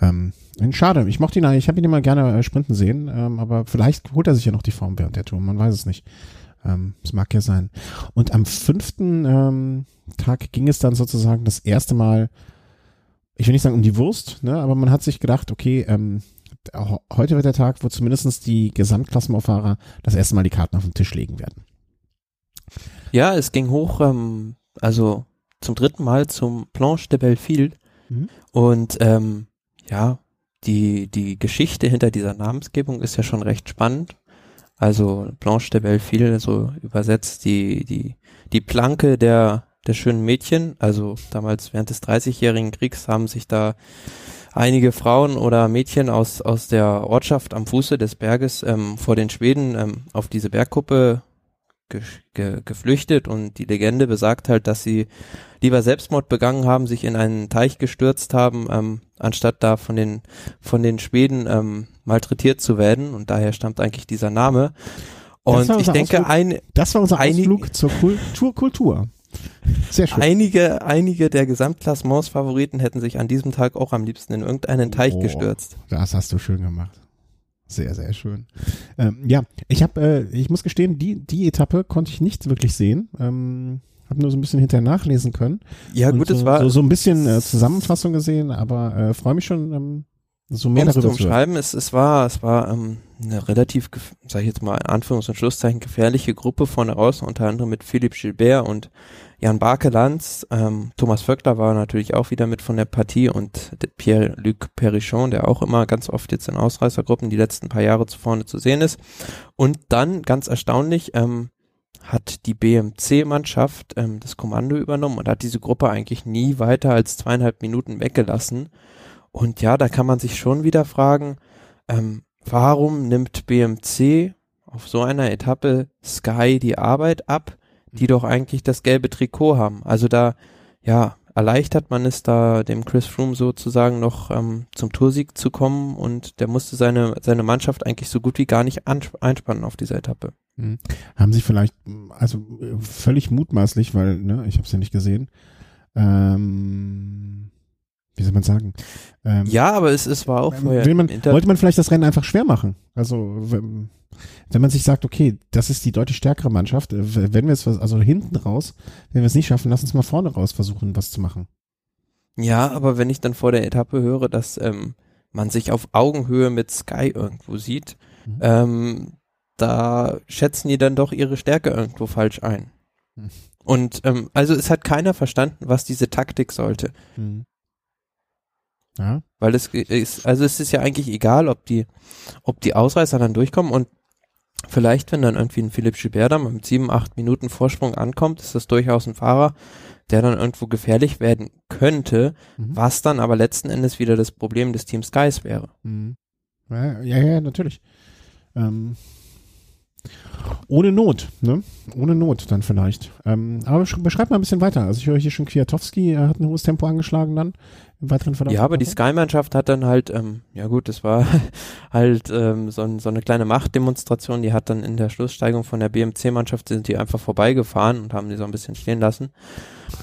Ähm, schade, ich mochte ihn eigentlich, ich habe ihn immer gerne äh, sprinten sehen, ähm, aber vielleicht holt er sich ja noch die Form während der Tour, man weiß es nicht. Ähm, das mag ja sein. Und am fünften ähm, Tag ging es dann sozusagen das erste Mal, ich will nicht sagen um die Wurst, ne, aber man hat sich gedacht, okay, ähm, heute wird der Tag, wo zumindest die Gesamtklassenfahrer das erste Mal die Karten auf den Tisch legen werden. Ja, es ging hoch, ähm, also zum dritten Mal zum Planche de Belleville mhm. und ähm, ja, die, die Geschichte hinter dieser Namensgebung ist ja schon recht spannend. Also Blanche de Belleville, so übersetzt die, die, die Planke der, der schönen Mädchen. Also damals während des Dreißigjährigen Kriegs haben sich da einige Frauen oder Mädchen aus, aus der Ortschaft am Fuße des Berges ähm, vor den Schweden ähm, auf diese Bergkuppe ge ge geflüchtet und die Legende besagt halt, dass sie lieber Selbstmord begangen haben, sich in einen Teich gestürzt haben, ähm, anstatt da von den von den Schweden ähm, malträtiert zu werden und daher stammt eigentlich dieser Name. Und ich denke, Ausflug, ein das war unser Ausflug zur Kultur, Kultur. Sehr schön. Einige, einige der Gesamtklassements-Favoriten hätten sich an diesem Tag auch am liebsten in irgendeinen Teich oh, gestürzt. Das hast du schön gemacht. Sehr, sehr schön. Ähm, ja, ich habe, äh, ich muss gestehen, die, die Etappe konnte ich nicht wirklich sehen. Ähm, habe nur so ein bisschen hinterher nachlesen können. Ja, gut, es war so, so ein bisschen äh, Zusammenfassung gesehen, aber äh, freue mich schon, ähm, so mehr darüber zu umschreiben, es, es war, es war ähm, eine relativ, sage ich jetzt mal in Anführungs- und Schlusszeichen, gefährliche Gruppe von außen, unter anderem mit Philipp Gilbert und Jan Barkelands. Ähm, Thomas Vöckler war natürlich auch wieder mit von der Partie und Pierre-Luc Perichon, der auch immer ganz oft jetzt in Ausreißergruppen die letzten paar Jahre zu vorne zu sehen ist. Und dann, ganz erstaunlich, ähm, hat die BMC-Mannschaft ähm, das Kommando übernommen und hat diese Gruppe eigentlich nie weiter als zweieinhalb Minuten weggelassen. Und ja, da kann man sich schon wieder fragen, ähm, warum nimmt BMC auf so einer Etappe Sky die Arbeit ab, die doch eigentlich das gelbe Trikot haben? Also da, ja, erleichtert man es da dem Chris Froome sozusagen noch ähm, zum Toursieg zu kommen und der musste seine, seine Mannschaft eigentlich so gut wie gar nicht einspannen auf dieser Etappe. Mhm. Haben sie vielleicht, also völlig mutmaßlich, weil, ne, ich habe es ja nicht gesehen, ähm, wie soll man sagen? Ähm, ja, aber es, es war auch vorher. Man, wollte man vielleicht das Rennen einfach schwer machen? Also wenn, wenn man sich sagt, okay, das ist die deutlich stärkere Mannschaft, wenn wir es also hinten raus, wenn wir es nicht schaffen, lass uns mal vorne raus versuchen, was zu machen. Ja, aber wenn ich dann vor der Etappe höre, dass ähm, man sich auf Augenhöhe mit Sky irgendwo sieht, mhm. ähm, da schätzen die dann doch ihre Stärke irgendwo falsch ein. Mhm. Und ähm, also es hat keiner verstanden, was diese Taktik sollte. Mhm. Ja. Weil es ist, also es ist ja eigentlich egal, ob die, ob die Ausreißer dann durchkommen und vielleicht, wenn dann irgendwie ein Philipp Gilbert dann mit sieben, acht Minuten Vorsprung ankommt, ist das durchaus ein Fahrer, der dann irgendwo gefährlich werden könnte, mhm. was dann aber letzten Endes wieder das Problem des Team Skies wäre. Mhm. Ja, ja, ja, natürlich. Ähm, ohne Not, ne? Ohne Not dann vielleicht. Ähm, aber beschreib mal ein bisschen weiter. Also ich höre hier schon Kwiatowski, er hat ein hohes Tempo angeschlagen dann im weiteren Verlauf. Ja, aber die Sky-Mannschaft hat dann halt, ähm, ja gut, das war halt ähm, so, so eine kleine Machtdemonstration, die hat dann in der Schlusssteigung von der BMC-Mannschaft sind die einfach vorbeigefahren und haben die so ein bisschen stehen lassen.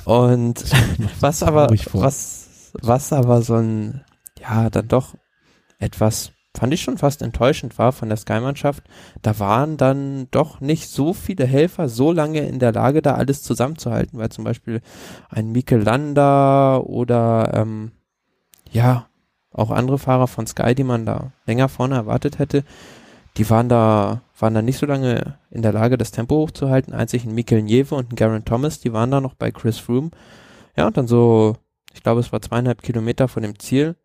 Und was aber, was, was aber so ein, ja, dann doch etwas fand ich schon fast enttäuschend war von der Sky-Mannschaft, da waren dann doch nicht so viele Helfer so lange in der Lage, da alles zusammenzuhalten, weil zum Beispiel ein Mikel Landa oder ähm, ja, auch andere Fahrer von Sky, die man da länger vorne erwartet hätte, die waren da, waren da nicht so lange in der Lage, das Tempo hochzuhalten. Einzig ein Mikel Nieve und ein Garen Thomas, die waren da noch bei Chris Froome Ja, und dann so, ich glaube, es war zweieinhalb Kilometer von dem Ziel.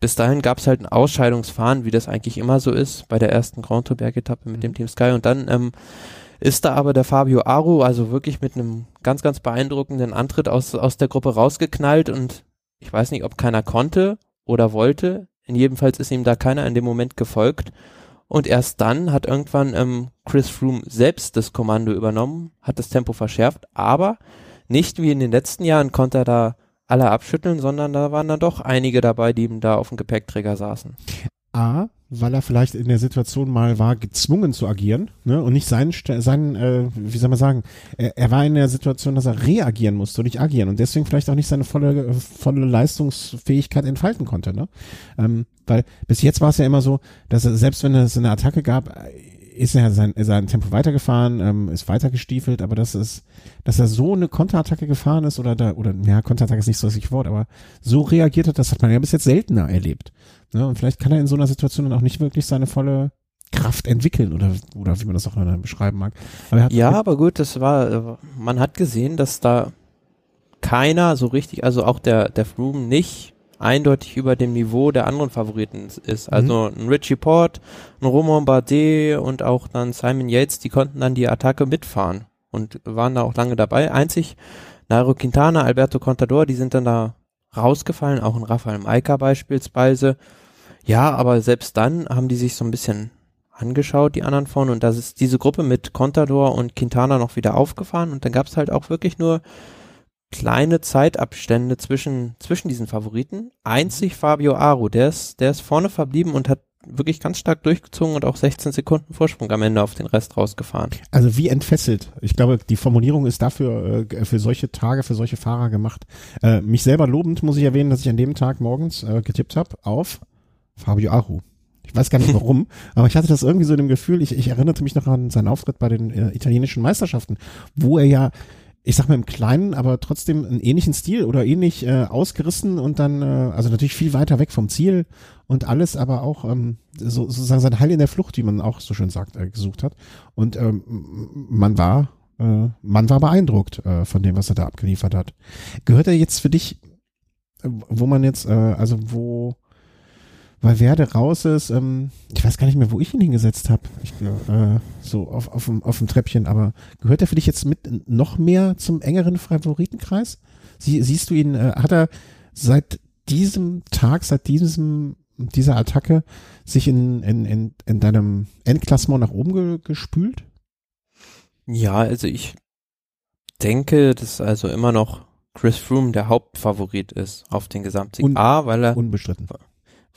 Bis dahin gab es halt ein Ausscheidungsfahren, wie das eigentlich immer so ist, bei der ersten Grand Tour Bergetappe mit dem Team Sky. Und dann ähm, ist da aber der Fabio Aru, also wirklich mit einem ganz, ganz beeindruckenden Antritt aus, aus der Gruppe rausgeknallt und ich weiß nicht, ob keiner konnte oder wollte. In jedem Fall ist ihm da keiner in dem Moment gefolgt. Und erst dann hat irgendwann ähm, Chris Froome selbst das Kommando übernommen, hat das Tempo verschärft, aber nicht wie in den letzten Jahren konnte er da alle abschütteln, sondern da waren dann doch einige dabei, die ihm da auf dem Gepäckträger saßen. A, weil er vielleicht in der Situation mal war, gezwungen zu agieren ne? und nicht seinen, seinen äh, wie soll man sagen, er, er, war in der Situation, dass er reagieren musste und nicht agieren und deswegen vielleicht auch nicht seine volle, volle Leistungsfähigkeit entfalten konnte. Ne? Ähm, weil bis jetzt war es ja immer so, dass er, selbst wenn es eine Attacke gab, ist er sein, sein Tempo weitergefahren, ähm, ist weitergestiefelt, aber das ist, dass er so eine Konterattacke gefahren ist oder da, oder ja, Konterattacke ist nicht so das richtige Wort, aber so reagiert hat, das hat man ja bis jetzt seltener erlebt. Ne? Und vielleicht kann er in so einer Situation dann auch nicht wirklich seine volle Kraft entwickeln oder, oder wie man das auch beschreiben mag. Aber ja, aber gut, das war, man hat gesehen, dass da keiner so richtig, also auch der, der Froome nicht eindeutig über dem Niveau der anderen Favoriten ist. Mhm. Also mhm. ein Richie Port, ein Romain Bardet und auch dann Simon Yates, die konnten dann die Attacke mitfahren und waren da auch lange dabei. Einzig Nairo Quintana, Alberto Contador, die sind dann da rausgefallen, auch ein Rafael Maika beispielsweise. Ja, aber selbst dann haben die sich so ein bisschen angeschaut, die anderen vorne, und das ist diese Gruppe mit Contador und Quintana noch wieder aufgefahren und dann gab es halt auch wirklich nur kleine Zeitabstände zwischen, zwischen diesen Favoriten. Einzig Fabio Aru, der ist, der ist vorne verblieben und hat wirklich ganz stark durchgezogen und auch 16 Sekunden Vorsprung am Ende auf den Rest rausgefahren. Also wie entfesselt. Ich glaube, die Formulierung ist dafür äh, für solche Tage, für solche Fahrer gemacht. Äh, mich selber lobend muss ich erwähnen, dass ich an dem Tag morgens äh, getippt habe auf Fabio Aru. Ich weiß gar nicht warum, aber ich hatte das irgendwie so in dem Gefühl, ich, ich erinnerte mich noch an seinen Auftritt bei den äh, italienischen Meisterschaften, wo er ja ich sag mal im Kleinen, aber trotzdem einen ähnlichen Stil oder ähnlich äh, ausgerissen und dann, äh, also natürlich viel weiter weg vom Ziel und alles, aber auch ähm, so, sozusagen sein Heil in der Flucht, wie man auch so schön sagt, äh, gesucht hat. Und ähm, man war, äh, man war beeindruckt äh, von dem, was er da abgeliefert hat. Gehört er jetzt für dich, äh, wo man jetzt, äh, also wo weil Werde raus ist, ähm, ich weiß gar nicht mehr, wo ich ihn hingesetzt habe. Äh, so auf, auf, dem, auf dem Treppchen, aber gehört er für dich jetzt mit noch mehr zum engeren Favoritenkreis? Sie, siehst du ihn, äh, hat er seit diesem Tag, seit diesem, dieser Attacke sich in, in, in, in deinem Endklassement nach oben ge, gespült? Ja, also ich denke, dass also immer noch Chris Froome der Hauptfavorit ist auf den Gesamtsieg. Un A, weil er unbestritten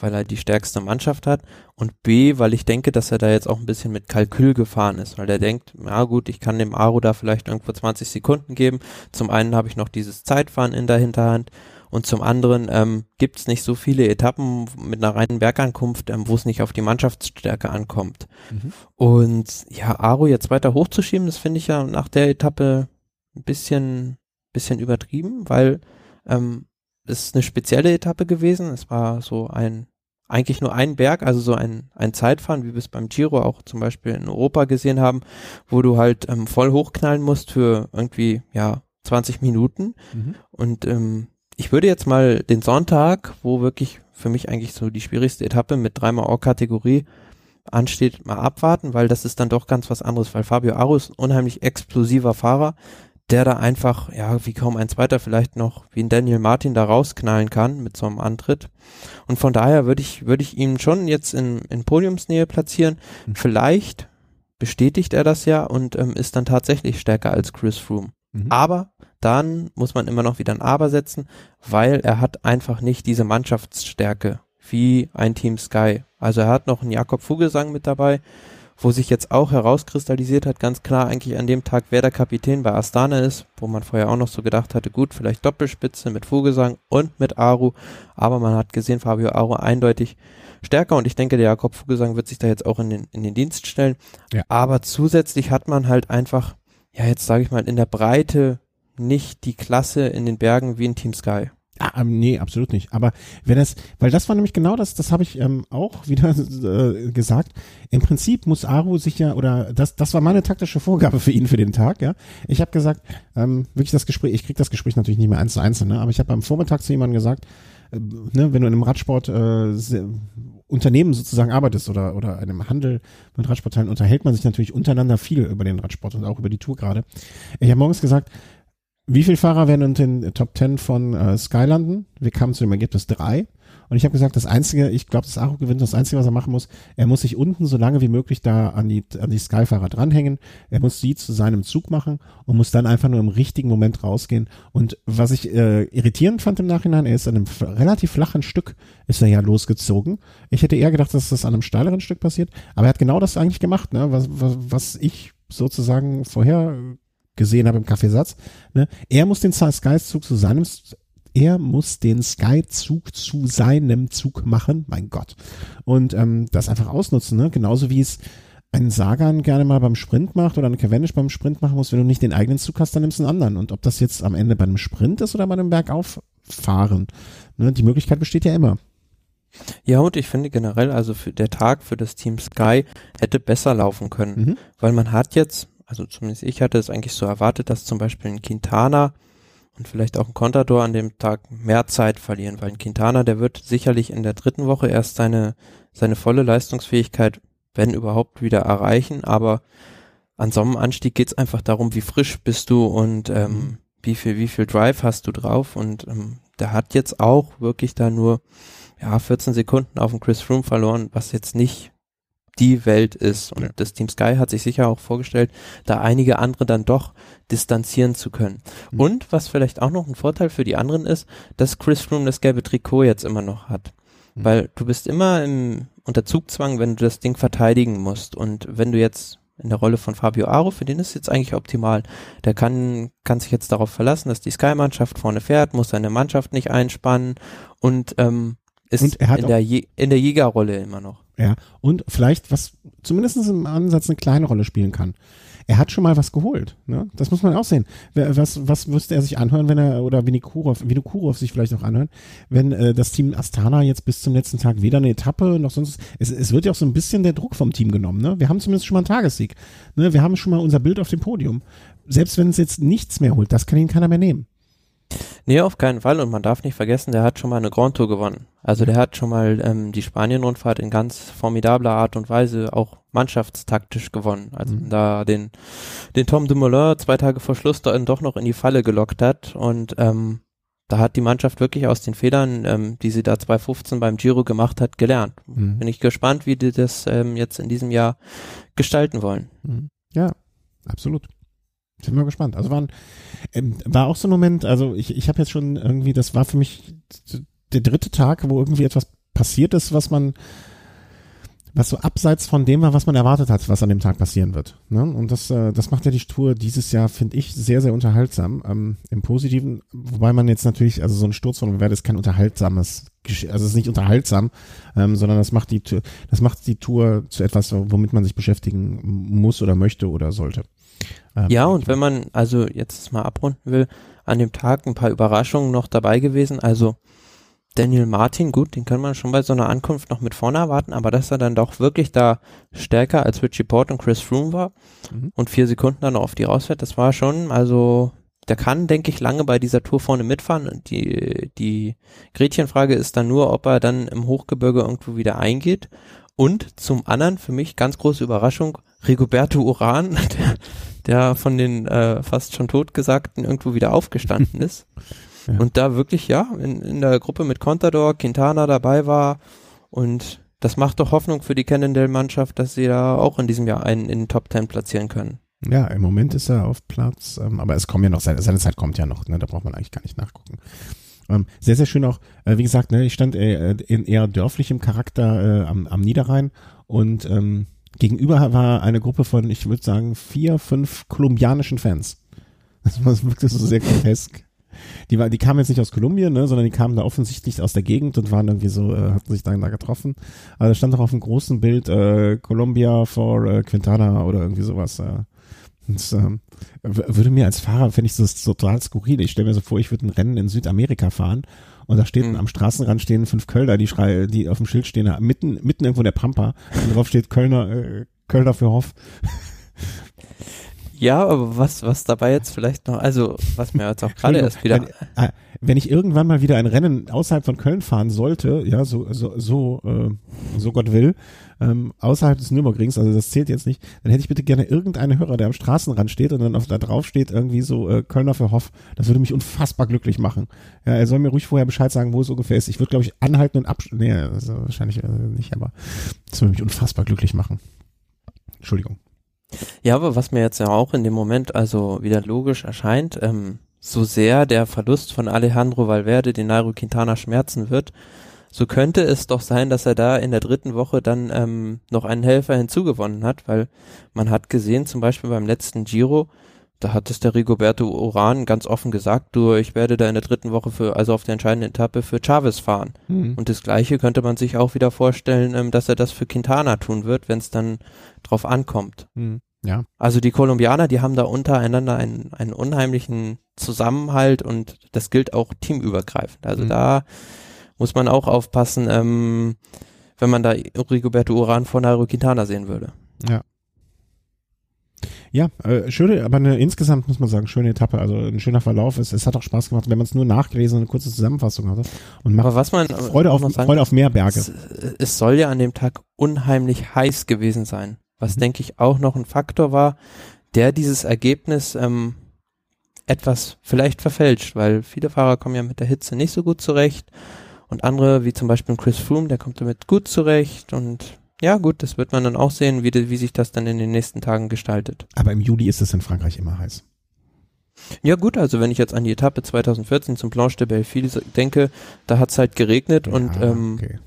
weil er die stärkste Mannschaft hat und B, weil ich denke, dass er da jetzt auch ein bisschen mit Kalkül gefahren ist, weil er denkt, ja gut, ich kann dem Aro da vielleicht irgendwo 20 Sekunden geben. Zum einen habe ich noch dieses Zeitfahren in der Hinterhand und zum anderen ähm, gibt es nicht so viele Etappen mit einer reinen Bergankunft, ähm, wo es nicht auf die Mannschaftsstärke ankommt. Mhm. Und ja, Aro jetzt weiter hochzuschieben, das finde ich ja nach der Etappe ein bisschen, bisschen übertrieben, weil ähm, es ist eine spezielle Etappe gewesen. Es war so ein eigentlich nur ein Berg, also so ein, ein Zeitfahren, wie wir es beim Giro auch zum Beispiel in Europa gesehen haben, wo du halt ähm, voll hochknallen musst für irgendwie, ja, 20 Minuten. Mhm. Und ähm, ich würde jetzt mal den Sonntag, wo wirklich für mich eigentlich so die schwierigste Etappe mit dreimal Or-Kategorie ansteht, mal abwarten, weil das ist dann doch ganz was anderes, weil Fabio Arus unheimlich explosiver Fahrer, der da einfach, ja, wie kaum ein zweiter vielleicht noch, wie ein Daniel Martin da rausknallen kann mit so einem Antritt. Und von daher würde ich, würde ich ihn schon jetzt in, in Podiumsnähe platzieren. Mhm. Vielleicht bestätigt er das ja und ähm, ist dann tatsächlich stärker als Chris Froome. Mhm. Aber dann muss man immer noch wieder ein Aber setzen, weil er hat einfach nicht diese Mannschaftsstärke wie ein Team Sky. Also er hat noch einen Jakob Vogelsang mit dabei, wo sich jetzt auch herauskristallisiert hat, ganz klar eigentlich an dem Tag, wer der Kapitän bei Astana ist, wo man vorher auch noch so gedacht hatte, gut, vielleicht Doppelspitze mit Vogelsang und mit Aru, aber man hat gesehen, Fabio Aru eindeutig stärker und ich denke, der Jakob Vogelsang wird sich da jetzt auch in den, in den Dienst stellen. Ja. Aber zusätzlich hat man halt einfach, ja, jetzt sage ich mal, in der Breite nicht die Klasse in den Bergen wie in Team Sky. Ah, ähm, nee, absolut nicht. Aber wenn es, weil das war nämlich genau das, das habe ich ähm, auch wieder äh, gesagt. Im Prinzip muss Aru sich ja, oder das, das war meine taktische Vorgabe für ihn für den Tag, ja. Ich habe gesagt, ähm, wirklich das Gespräch, ich krieg das Gespräch natürlich nicht mehr eins zu eins, ne, aber ich habe am Vormittag zu jemandem gesagt, äh, ne, wenn du in einem Radsport äh, Unternehmen sozusagen arbeitest oder, oder einem Handel mit Radsportteilen, unterhält man sich natürlich untereinander viel über den Radsport und auch über die Tour gerade. Ich habe morgens gesagt, wie viele Fahrer werden in den Top 10 von äh, Sky landen? Wir kamen zu dem Ergebnis drei. Und ich habe gesagt, das Einzige, ich glaube, das Aro gewinnt, das Einzige, was er machen muss, er muss sich unten so lange wie möglich da an die, an die Sky-Fahrer dranhängen. Er muss sie zu seinem Zug machen und muss dann einfach nur im richtigen Moment rausgehen. Und was ich äh, irritierend fand im Nachhinein, er ist an einem relativ flachen Stück, ist er ja losgezogen. Ich hätte eher gedacht, dass das an einem steileren Stück passiert, aber er hat genau das eigentlich gemacht, ne? was, was, was ich sozusagen vorher gesehen habe im Kaffeesatz. Ne? Er muss den Sky-Zug zu seinem, er muss den Sky-Zug zu seinem Zug machen, mein Gott. Und ähm, das einfach ausnutzen, ne? genauso wie es ein Sagan gerne mal beim Sprint macht oder ein Cavendish beim Sprint machen muss, wenn du nicht den eigenen Zug hast, dann nimmst du einen anderen. Und ob das jetzt am Ende bei einem Sprint ist oder bei einem Bergauffahren, ne? die Möglichkeit besteht ja immer. Ja, und ich finde generell, also für der Tag für das Team Sky hätte besser laufen können, mhm. weil man hat jetzt also zumindest ich hatte es eigentlich so erwartet, dass zum Beispiel ein Quintana und vielleicht auch ein Contador an dem Tag mehr Zeit verlieren, weil ein Quintana, der wird sicherlich in der dritten Woche erst seine, seine volle Leistungsfähigkeit, wenn überhaupt, wieder erreichen, aber an so einem Anstieg geht es einfach darum, wie frisch bist du und ähm, mhm. wie viel, wie viel Drive hast du drauf und ähm, der hat jetzt auch wirklich da nur ja 14 Sekunden auf den Chris Froome verloren, was jetzt nicht die Welt ist. Und ja. das Team Sky hat sich sicher auch vorgestellt, da einige andere dann doch distanzieren zu können. Mhm. Und was vielleicht auch noch ein Vorteil für die anderen ist, dass Chris Froome das gelbe Trikot jetzt immer noch hat. Mhm. Weil du bist immer im, unter Zugzwang, wenn du das Ding verteidigen musst. Und wenn du jetzt in der Rolle von Fabio Aro, für den ist es jetzt eigentlich optimal. Der kann, kann sich jetzt darauf verlassen, dass die Sky-Mannschaft vorne fährt, muss seine Mannschaft nicht einspannen und ähm, ist und in, der in der Jägerrolle immer noch. Ja, und vielleicht, was zumindest im Ansatz eine kleine Rolle spielen kann. Er hat schon mal was geholt. Ne? Das muss man auch sehen. Was, was müsste er sich anhören, wenn er, oder Vinokurov, Vinokurov sich vielleicht auch anhören, wenn äh, das Team Astana jetzt bis zum letzten Tag weder eine Etappe noch sonst. Es, es wird ja auch so ein bisschen der Druck vom Team genommen. Ne? Wir haben zumindest schon mal einen Tagessieg. Ne? Wir haben schon mal unser Bild auf dem Podium. Selbst wenn es jetzt nichts mehr holt, das kann ihn keiner mehr nehmen. Nee, auf keinen Fall. Und man darf nicht vergessen, der hat schon mal eine Grand Tour gewonnen. Also der hat schon mal ähm, die Spanien-Rundfahrt in ganz formidabler Art und Weise auch mannschaftstaktisch gewonnen. Also mhm. da den, den Tom Dumoulin zwei Tage vor Schluss dann doch noch in die Falle gelockt hat. Und ähm, da hat die Mannschaft wirklich aus den Fehlern, ähm, die sie da 2015 beim Giro gemacht hat, gelernt. Mhm. Bin ich gespannt, wie die das ähm, jetzt in diesem Jahr gestalten wollen. Mhm. Ja, absolut. Sind wir gespannt. Also waren, ähm, war auch so ein Moment, also ich, ich habe jetzt schon irgendwie, das war für mich der dritte Tag, wo irgendwie etwas passiert ist, was man, was so abseits von dem war, was man erwartet hat, was an dem Tag passieren wird. Ne? Und das, äh, das macht ja die Tour dieses Jahr, finde ich, sehr, sehr unterhaltsam. Ähm, Im Positiven, wobei man jetzt natürlich, also so ein Sturz von Werde ist kein unterhaltsames, also es ist nicht unterhaltsam, ähm, sondern das macht die das macht die Tour zu etwas, womit man sich beschäftigen muss oder möchte oder sollte. Ähm, ja, und wenn man also jetzt mal abrunden will, an dem Tag ein paar Überraschungen noch dabei gewesen. Also Daniel Martin, gut, den kann man schon bei so einer Ankunft noch mit vorne erwarten, aber dass er dann doch wirklich da stärker als Richie Port und Chris Froome war mhm. und vier Sekunden dann auf die rausfährt, das war schon, also der kann, denke ich, lange bei dieser Tour vorne mitfahren. Und die, die Gretchenfrage ist dann nur, ob er dann im Hochgebirge irgendwo wieder eingeht. Und zum anderen, für mich ganz große Überraschung, Rigoberto Uran, der der von den äh, fast schon Totgesagten irgendwo wieder aufgestanden ist. Ja. Und da wirklich, ja, in, in der Gruppe mit Contador, Quintana dabei war. Und das macht doch Hoffnung für die Cannondale-Mannschaft, dass sie da auch in diesem Jahr einen in den Top Ten platzieren können. Ja, im Moment ist er auf Platz, ähm, aber es kommt ja noch, seine, seine Zeit kommt ja noch, ne, da braucht man eigentlich gar nicht nachgucken. Ähm, sehr, sehr schön auch, äh, wie gesagt, ne, ich stand äh, in eher dörflichem Charakter äh, am, am Niederrhein und ähm, Gegenüber war eine Gruppe von, ich würde sagen, vier, fünf kolumbianischen Fans. Das war wirklich so sehr grotesk. Die, war, die kamen jetzt nicht aus Kolumbien, ne, sondern die kamen da offensichtlich aus der Gegend und waren irgendwie so, äh, hatten sich dann da getroffen. Aber da stand auch auf einem großen Bild äh, Colombia for äh, Quintana oder irgendwie sowas. Äh, Das, ähm, würde mir als Fahrer, finde ich das total skurril. Ich stelle mir so vor, ich würde ein Rennen in Südamerika fahren und da steht mhm. am Straßenrand stehen fünf Kölner, die schrei, die auf dem Schild stehen, mitten, mitten irgendwo in der Pampa und drauf steht Kölner, äh, Kölner für Hoff. Ja, aber was, was dabei jetzt vielleicht noch, also was mir jetzt auch gerade erst wieder. Wenn, äh, wenn, ich irgendwann mal wieder ein Rennen außerhalb von Köln fahren sollte, ja, so, so, so, äh, so Gott will, ähm, außerhalb des Nürburgrings, also das zählt jetzt nicht, dann hätte ich bitte gerne irgendeinen Hörer, der am Straßenrand steht und dann auf, da drauf steht irgendwie so äh, Kölner für Hoff. Das würde mich unfassbar glücklich machen. Ja, er soll mir ruhig vorher Bescheid sagen, wo es ungefähr ist. Ich würde, glaube ich, anhalten und absch... Nee, also wahrscheinlich äh, nicht, aber das würde mich unfassbar glücklich machen. Entschuldigung. Ja, aber was mir jetzt ja auch in dem Moment also wieder logisch erscheint, ähm, so sehr der Verlust von Alejandro Valverde den Nairo Quintana schmerzen wird, so könnte es doch sein, dass er da in der dritten Woche dann ähm, noch einen Helfer hinzugewonnen hat, weil man hat gesehen, zum Beispiel beim letzten Giro, da hat es der Rigoberto Uran ganz offen gesagt, du, ich werde da in der dritten Woche für, also auf der entscheidenden Etappe für Chavez fahren. Mhm. Und das Gleiche könnte man sich auch wieder vorstellen, ähm, dass er das für Quintana tun wird, wenn es dann drauf ankommt. Mhm. Ja. Also die Kolumbianer, die haben da untereinander einen, einen unheimlichen Zusammenhalt und das gilt auch teamübergreifend. Also mhm. da muss man auch aufpassen, ähm, wenn man da Rigoberto Uran vor Nairo Quintana sehen würde. Ja. Ja, äh, schöne, aber eine, insgesamt muss man sagen, schöne Etappe, also ein schöner Verlauf. Es, es hat auch Spaß gemacht, wenn man es nur nachgelesen und eine kurze Zusammenfassung hatte. Und macht aber was man Freude auf, sagen, Freude auf mehr Berge. Es, es, soll ja an dem Tag unheimlich heiß gewesen sein, was mhm. denke ich auch noch ein Faktor war, der dieses Ergebnis ähm, etwas vielleicht verfälscht, weil viele Fahrer kommen ja mit der Hitze nicht so gut zurecht und andere, wie zum Beispiel Chris Froome, der kommt damit gut zurecht und ja, gut, das wird man dann auch sehen, wie, wie sich das dann in den nächsten Tagen gestaltet. Aber im Juli ist es in Frankreich immer heiß. Ja gut, also wenn ich jetzt an die Etappe 2014 zum Blanche de Belleville denke, da hat es halt geregnet ja, und ähm, okay.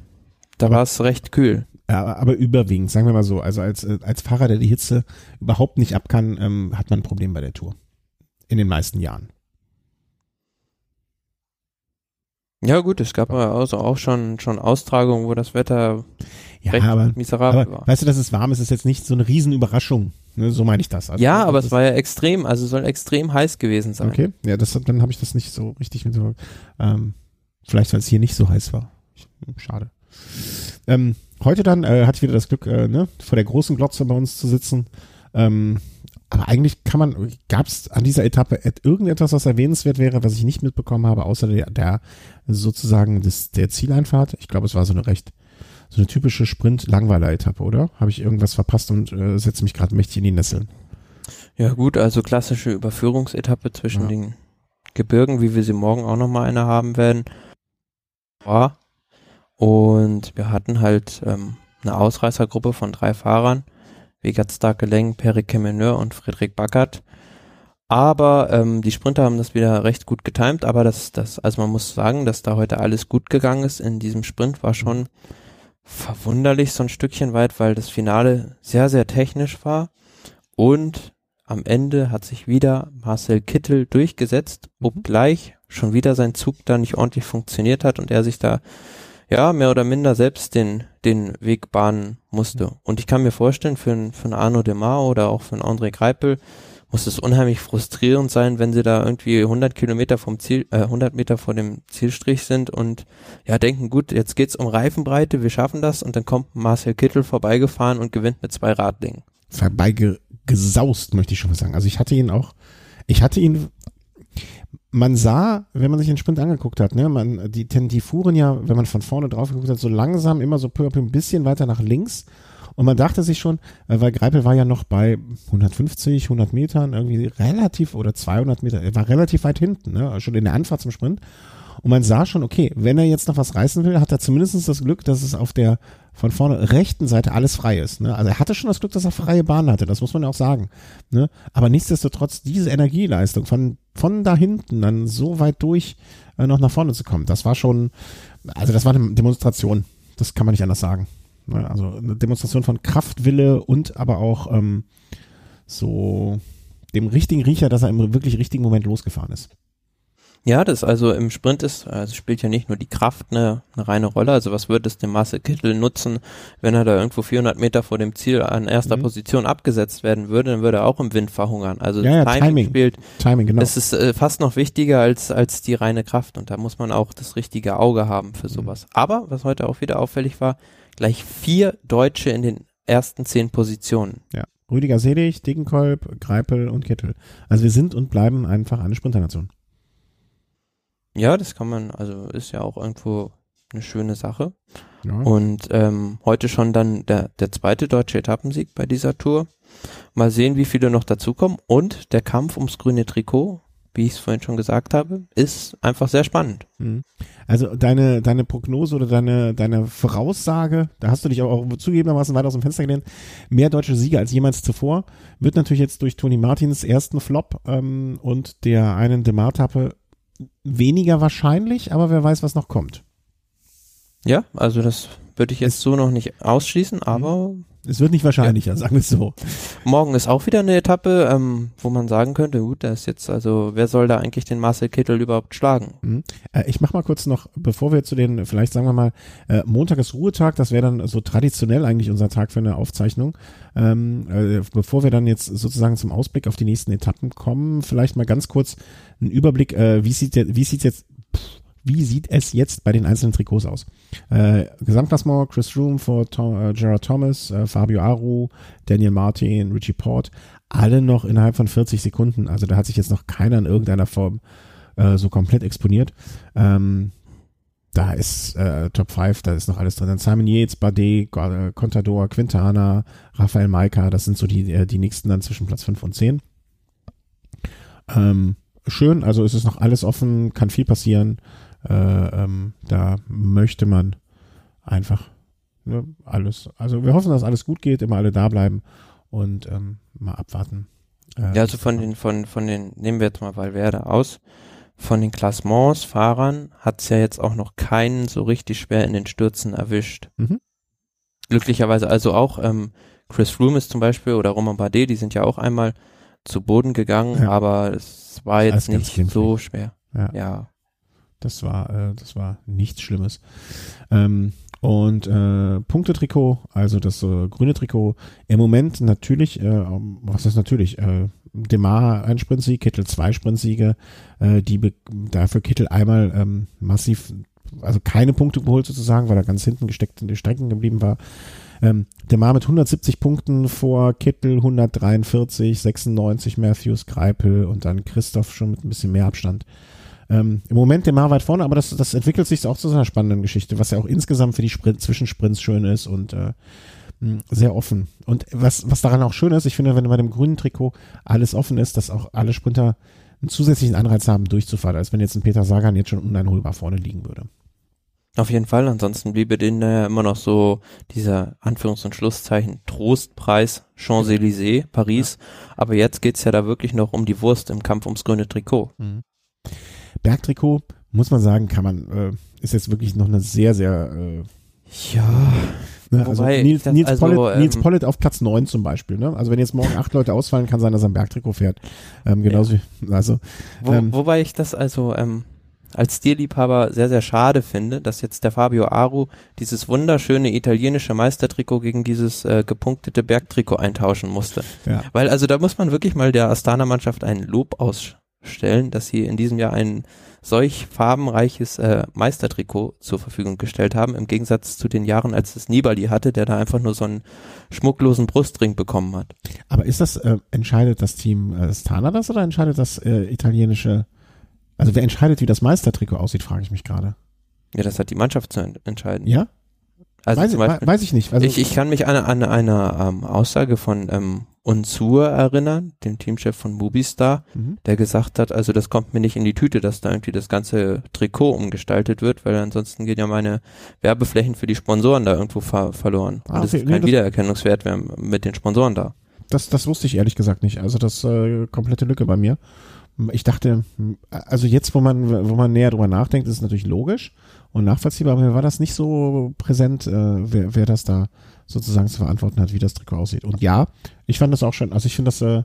da war es recht kühl. Ja, aber überwiegend, sagen wir mal so, also als, äh, als Fahrer, der die Hitze überhaupt nicht ab kann, ähm, hat man ein Problem bei der Tour. In den meisten Jahren. Ja gut, es gab also auch schon, schon Austragungen, wo das Wetter ja, recht aber, miserabel aber, war. Weißt du, dass es warm ist, ist jetzt nicht so eine Riesenüberraschung. Ne, so meine ich das. Also, ja, aber es war ja extrem, also soll extrem heiß gewesen sein. Okay, ja, das, dann habe ich das nicht so richtig mit. Ähm, vielleicht, weil es hier nicht so heiß war. Schade. Ähm, heute dann äh, hatte ich wieder das Glück, äh, ne, vor der großen Glotze bei uns zu sitzen. Ähm, aber eigentlich kann man, gab es an dieser Etappe irgendetwas, was erwähnenswert wäre, was ich nicht mitbekommen habe, außer der, der sozusagen des, der Zieleinfahrt? Ich glaube, es war so eine recht, so eine typische Sprint-Langweiler-Etappe, oder? Habe ich irgendwas verpasst und äh, setze mich gerade mächtig in die Nesseln? Ja gut, also klassische Überführungsetappe zwischen ja. den Gebirgen, wie wir sie morgen auch nochmal eine haben werden. Ja. Und wir hatten halt ähm, eine Ausreißergruppe von drei Fahrern Vegat Starkeleng, Perry Kemeneur und Friedrich Backert. Aber ähm, die Sprinter haben das wieder recht gut getimt, aber das, das, also man muss sagen, dass da heute alles gut gegangen ist in diesem Sprint, war schon verwunderlich so ein Stückchen weit, weil das Finale sehr, sehr technisch war und am Ende hat sich wieder Marcel Kittel durchgesetzt, obgleich schon wieder sein Zug da nicht ordentlich funktioniert hat und er sich da ja, mehr oder minder selbst den, den Weg bahnen musste. Und ich kann mir vorstellen, für, für einen Arno Demar oder auch für einen André Greipel muss es unheimlich frustrierend sein, wenn sie da irgendwie 100 Kilometer vom Ziel, äh, 100 Meter vor dem Zielstrich sind und ja denken, gut, jetzt geht's um Reifenbreite, wir schaffen das und dann kommt Marcel Kittel vorbeigefahren und gewinnt mit zwei Radlingen. Vorbeigesaust, möchte ich schon mal sagen. Also ich hatte ihn auch, ich hatte ihn man sah, wenn man sich den Sprint angeguckt hat, ne, man, die, die fuhren ja, wenn man von vorne drauf geguckt hat, so langsam immer so peu, peu ein bisschen weiter nach links. Und man dachte sich schon, äh, weil Greipel war ja noch bei 150, 100 Metern, irgendwie relativ, oder 200 Meter, er war relativ weit hinten, ne, schon in der Anfahrt zum Sprint. Und man sah schon, okay, wenn er jetzt noch was reißen will, hat er zumindest das Glück, dass es auf der von vorne rechten Seite alles frei ist. Ne? Also er hatte schon das Glück, dass er freie Bahn hatte, das muss man ja auch sagen. Ne? Aber nichtsdestotrotz, diese Energieleistung von, von da hinten dann so weit durch äh, noch nach vorne zu kommen, das war schon, also das war eine Demonstration. Das kann man nicht anders sagen. Ne? Also eine Demonstration von Kraftwille und aber auch ähm, so dem richtigen Riecher, dass er im wirklich richtigen Moment losgefahren ist. Ja, das also im Sprint ist, also spielt ja nicht nur die Kraft eine, eine reine Rolle. Also was würde es dem Marcel Kittel nutzen, wenn er da irgendwo 400 Meter vor dem Ziel an erster mhm. Position abgesetzt werden würde, dann würde er auch im Wind verhungern. Also ja, ja, Timing, Timing spielt. Timing, genau. Das ist äh, fast noch wichtiger als, als die reine Kraft und da muss man auch das richtige Auge haben für mhm. sowas. Mhm. Aber, was heute auch wieder auffällig war, gleich vier Deutsche in den ersten zehn Positionen. Ja. Rüdiger Selig, Degenkolb, Greipel und Kittel. Also wir sind und bleiben einfach eine Sprinternation. Ja, das kann man, also ist ja auch irgendwo eine schöne Sache. Ja. Und ähm, heute schon dann der, der zweite deutsche Etappensieg bei dieser Tour. Mal sehen, wie viele noch dazukommen. Und der Kampf ums grüne Trikot wie ich es vorhin schon gesagt habe, ist einfach sehr spannend. Mhm. Also deine, deine Prognose oder deine, deine Voraussage, da hast du dich auch, auch zugegebenermaßen weit aus dem Fenster gelehnt, mehr deutsche Sieger als jemals zuvor, wird natürlich jetzt durch Toni Martins ersten Flop ähm, und der einen Demar-Tappe weniger wahrscheinlich, aber wer weiß, was noch kommt. Ja, also das würde ich jetzt so noch nicht ausschließen, aber mhm. Es wird nicht wahrscheinlicher, ja. sagen wir es so. Morgen ist auch wieder eine Etappe, ähm, wo man sagen könnte, gut, da ist jetzt, also wer soll da eigentlich den Marcel Kittel überhaupt schlagen? Mhm. Äh, ich mach mal kurz noch, bevor wir zu den, vielleicht sagen wir mal, äh, Montag ist Ruhetag, das wäre dann so traditionell eigentlich unser Tag für eine Aufzeichnung. Ähm, äh, bevor wir dann jetzt sozusagen zum Ausblick auf die nächsten Etappen kommen, vielleicht mal ganz kurz einen Überblick, äh, wie sieht der, wie sieht jetzt, pff, wie sieht es jetzt bei den einzelnen Trikots aus? Äh, Gesamtklassement, Chris Room vor Tom, äh, Gerard Thomas, äh, Fabio Aru, Daniel Martin, Richie Port, alle noch innerhalb von 40 Sekunden. Also da hat sich jetzt noch keiner in irgendeiner Form äh, so komplett exponiert. Ähm, da ist äh, Top 5, da ist noch alles drin. Dann Simon Yates, Bardet, Contador, Quintana, Rafael Maika, das sind so die, äh, die nächsten dann zwischen Platz 5 und 10. Ähm, schön, also es ist noch alles offen, kann viel passieren. Äh, ähm, da möchte man einfach ne, alles, also wir hoffen, dass alles gut geht, immer alle da bleiben und ähm, mal abwarten. Äh, ja, also von den, von, von den, nehmen wir jetzt mal Valverde aus, von den Klassements Fahrern hat es ja jetzt auch noch keinen so richtig schwer in den Stürzen erwischt. Mhm. Glücklicherweise also auch ähm, Chris Froome ist zum Beispiel oder Roman Bardet, die sind ja auch einmal zu Boden gegangen, ja. aber es war jetzt nicht so schwer. Ja. ja. Das war, äh, das war nichts Schlimmes. Ähm, und äh, Punktetrikot, also das äh, grüne Trikot, im Moment natürlich, äh, was ist natürlich, äh, Demar ein Sprintsieg, Kittel zwei Sprintsiege, äh, die dafür Kittel einmal ähm, massiv, also keine Punkte geholt sozusagen, weil er ganz hinten gesteckt in die Strecken geblieben war. Ähm, Demar mit 170 Punkten vor Kittel 143, 96 Matthews, Greipel und dann Christoph schon mit ein bisschen mehr Abstand. Ähm, Im Moment der Mar weit vorne, aber das, das entwickelt sich auch zu so einer spannenden Geschichte, was ja auch insgesamt für die Sprint, Zwischensprints schön ist und äh, sehr offen. Und was, was daran auch schön ist, ich finde, wenn bei dem grünen Trikot alles offen ist, dass auch alle Sprinter einen zusätzlichen Anreiz haben, durchzufahren, als wenn jetzt ein Peter Sagan jetzt schon uneinholbar vorne liegen würde. Auf jeden Fall, ansonsten bliebe denen ja immer noch so dieser Anführungs- und Schlusszeichen Trostpreis Champs-Élysées, Paris. Ja. Aber jetzt geht's ja da wirklich noch um die Wurst im Kampf ums grüne Trikot. Mhm. Bergtrikot, muss man sagen, kann man, äh, ist jetzt wirklich noch eine sehr, sehr äh, ja. Ne, also Nils, Nils, also, Pollitt, ähm, Nils Pollitt auf Platz 9 zum Beispiel. Ne? Also wenn jetzt morgen acht Leute ausfallen, kann sein, dass er ein Bergtrikot fährt. Ähm, genauso ja. wie, also, Wo, ähm, wobei ich das also ähm, als Stilliebhaber sehr, sehr schade finde, dass jetzt der Fabio Aru dieses wunderschöne italienische Meistertrikot gegen dieses äh, gepunktete Bergtrikot eintauschen musste. Ja. Weil also da muss man wirklich mal der Astana-Mannschaft ein Lob aus stellen, dass sie in diesem Jahr ein solch farbenreiches äh, Meistertrikot zur Verfügung gestellt haben, im Gegensatz zu den Jahren, als es Nibali hatte, der da einfach nur so einen schmucklosen Brustring bekommen hat. Aber ist das, äh, entscheidet das Team äh, Stana das oder entscheidet das äh, italienische, also wer entscheidet, wie das Meistertrikot aussieht, frage ich mich gerade. Ja, das hat die Mannschaft zu entscheiden. Ja? Also weiß, Beispiel, weiß ich nicht. Also ich, ich kann mich an, an eine ähm, Aussage von ähm, Unsur erinnern, dem Teamchef von Movistar, mhm. der gesagt hat, also das kommt mir nicht in die Tüte, dass da irgendwie das ganze Trikot umgestaltet wird, weil ansonsten gehen ja meine Werbeflächen für die Sponsoren da irgendwo ver verloren. Ah, Und es ist kein nee, Wiedererkennungswert mehr mit den Sponsoren da. Das, das wusste ich ehrlich gesagt nicht. Also das äh, komplette Lücke bei mir. Ich dachte, also jetzt, wo man, wo man näher drüber nachdenkt, ist es natürlich logisch und nachvollziehbar, aber mir war das nicht so präsent, äh, wer, wer das da sozusagen zu verantworten hat, wie das Trikot aussieht. Und ja, ich fand das auch schön. Also ich finde das, äh,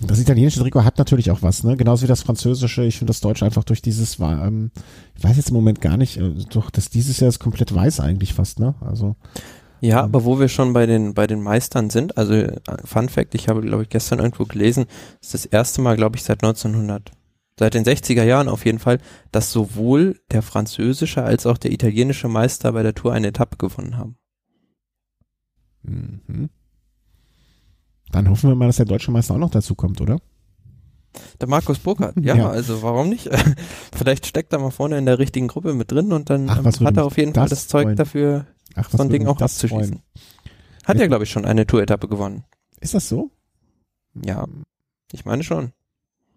Das italienische Trikot hat natürlich auch was, ne? Genauso wie das französische. Ich finde das deutsche einfach durch dieses, ähm, ich weiß jetzt im Moment gar nicht, äh, doch das dieses Jahr ist komplett weiß eigentlich fast, ne? Also ja, ähm, aber wo wir schon bei den bei den Meistern sind, also äh, Fun Fact, ich habe glaube ich gestern irgendwo gelesen, ist das erste Mal, glaube ich, seit 1900 seit den 60er Jahren auf jeden Fall, dass sowohl der französische als auch der italienische Meister bei der Tour eine Etappe gewonnen haben. Mhm. Dann hoffen wir mal, dass der deutsche Meister auch noch dazu kommt, oder? Der Markus Burkhardt, ja, ja, also warum nicht? Vielleicht steckt er mal vorne in der richtigen Gruppe mit drin und dann Ach, hat er auf jeden Fall das Zeug freuen. dafür, Ach, so ein Ding auch abzuschießen. Hat er, glaube ich, schon eine Tour-Etappe gewonnen. Ist das so? Ja, ich meine schon.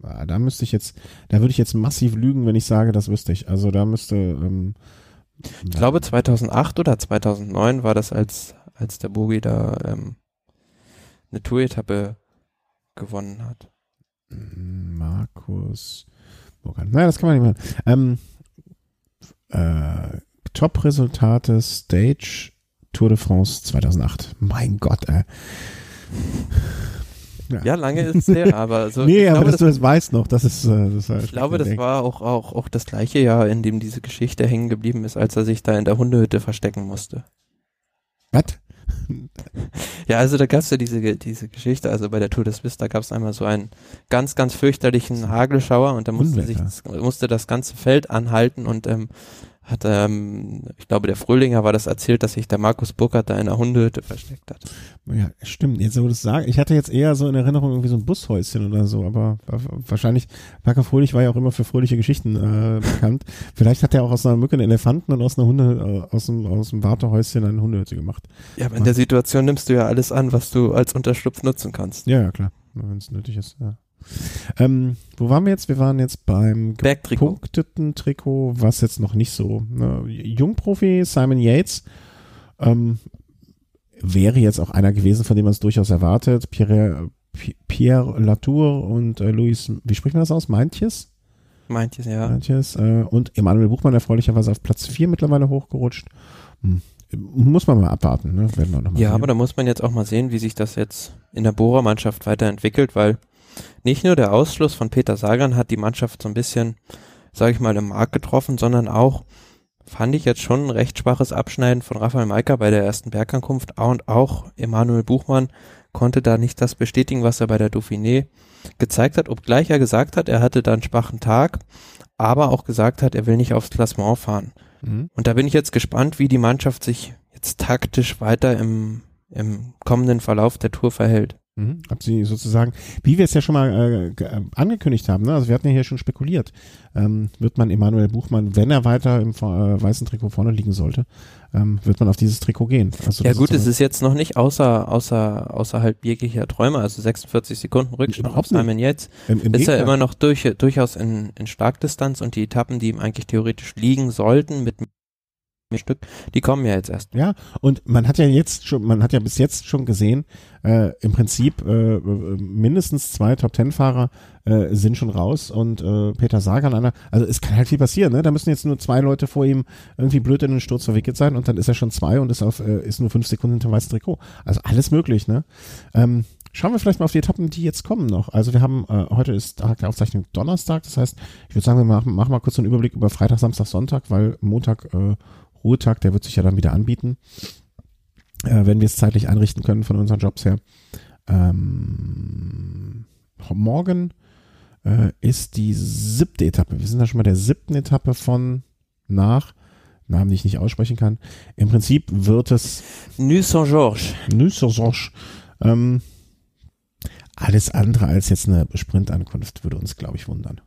Ah, da müsste ich jetzt, da würde ich jetzt massiv lügen, wenn ich sage, das wüsste ich. Also da müsste. Ähm, ich glaube 2008 oder 2009 war das, als als der Bogi da ähm, eine Tour-Etappe gewonnen hat. Markus Burkhardt. Naja, das kann man nicht machen. Ähm, äh, Top-Resultate Stage Tour de France 2008. Mein Gott, ey. Ja, ja lange ist es her, aber so. nee, aber glaube, dass das, du das weißt noch, das ist. Äh, das halt ich glaube, das war auch, auch, auch das gleiche Jahr, in dem diese Geschichte hängen geblieben ist, als er sich da in der Hundehütte verstecken musste. Was? Ja, also da gab es ja diese, diese Geschichte, also bei der Tour des Vista gab es einmal so einen ganz, ganz fürchterlichen Hagelschauer und da musste sich musste das ganze Feld anhalten und ähm, hat, ähm, ich glaube, der Fröhlinger war das erzählt, dass sich der Markus Burkhardt da in einer Hundehütte versteckt hat. Ja, stimmt. Jetzt, wo du das sagst, ich hatte jetzt eher so in Erinnerung irgendwie so ein Bushäuschen oder so, aber wahrscheinlich, Parker Fröhlich war ja auch immer für fröhliche Geschichten äh, bekannt. Vielleicht hat er auch aus einer Mücke einen Elefanten und aus einer Hunde, äh, aus dem, aus dem Wartehäuschen eine Hundehütte gemacht. Ja, aber in der Situation nimmst du ja alles an, was du als Unterschlupf nutzen kannst. Ja, ja, klar. Wenn es nötig ist, ja. Ähm, wo waren wir jetzt? Wir waren jetzt beim gepunkteten Trikot, was jetzt noch nicht so. Ne? Jungprofi Simon Yates ähm, wäre jetzt auch einer gewesen, von dem man es durchaus erwartet. Pierre, Pierre Latour und äh, Luis, wie spricht man das aus? Meintjes? Meintjes, ja. Meintjes, äh, und Emanuel Buchmann erfreulicherweise auf Platz 4 mittlerweile hochgerutscht. Hm. Muss man mal abwarten, ne? Werden wir noch mal ja, sehen. aber da muss man jetzt auch mal sehen, wie sich das jetzt in der Bohrer-Mannschaft weiterentwickelt, weil nicht nur der Ausschluss von Peter Sagan hat die Mannschaft so ein bisschen, sage ich mal, im Markt getroffen, sondern auch fand ich jetzt schon ein recht schwaches Abschneiden von Raphael Maika bei der ersten Bergankunft und auch Emanuel Buchmann konnte da nicht das bestätigen, was er bei der Dauphiné gezeigt hat, obgleich er gesagt hat, er hatte da einen schwachen Tag, aber auch gesagt hat, er will nicht aufs Klassement fahren. Mhm. Und da bin ich jetzt gespannt, wie die Mannschaft sich jetzt taktisch weiter im, im kommenden Verlauf der Tour verhält. Mhm. Sie sozusagen, wie wir es ja schon mal äh, äh, angekündigt haben, ne? also wir hatten ja hier schon spekuliert, ähm, wird man Emanuel Buchmann, wenn er weiter im äh, weißen Trikot vorne liegen sollte, ähm, wird man auf dieses Trikot gehen. Also ja gut, ist es ist jetzt noch nicht außer, außer, außerhalb jeglicher Träume, also 46 Sekunden Rückstand auf Simon jetzt, Im, im ist Gegner. er immer noch durch, durchaus in, in Starkdistanz und die Etappen, die ihm eigentlich theoretisch liegen sollten, mit Stück, die kommen ja jetzt erst. Ja, und man hat ja jetzt schon, man hat ja bis jetzt schon gesehen, äh, im Prinzip äh, mindestens zwei Top Ten Fahrer äh, sind schon raus und äh, Peter Sagan einer, also es kann halt viel passieren, ne? Da müssen jetzt nur zwei Leute vor ihm irgendwie blöd in den Sturz verwickelt sein und dann ist er schon zwei und ist auf, äh, ist nur fünf Sekunden hinter weißem Trikot. Also alles möglich, ne? Ähm, Schauen wir vielleicht mal auf die Etappen, die jetzt kommen noch. Also wir haben, äh, heute ist Tag der Aufzeichnung Donnerstag, das heißt, ich würde sagen, wir machen, machen mal kurz einen Überblick über Freitag, Samstag, Sonntag, weil Montag äh, Ruhetag, der wird sich ja dann wieder anbieten, äh, wenn wir es zeitlich einrichten können von unseren Jobs her. Ähm, morgen äh, ist die siebte Etappe. Wir sind da schon mal der siebten Etappe von nach Namen, die ich nicht aussprechen kann. Im Prinzip wird es Nuit Saint-Georges. Nuit Saint-Georges. Ähm, alles andere als jetzt eine Sprintankunft würde uns, glaube ich, wundern.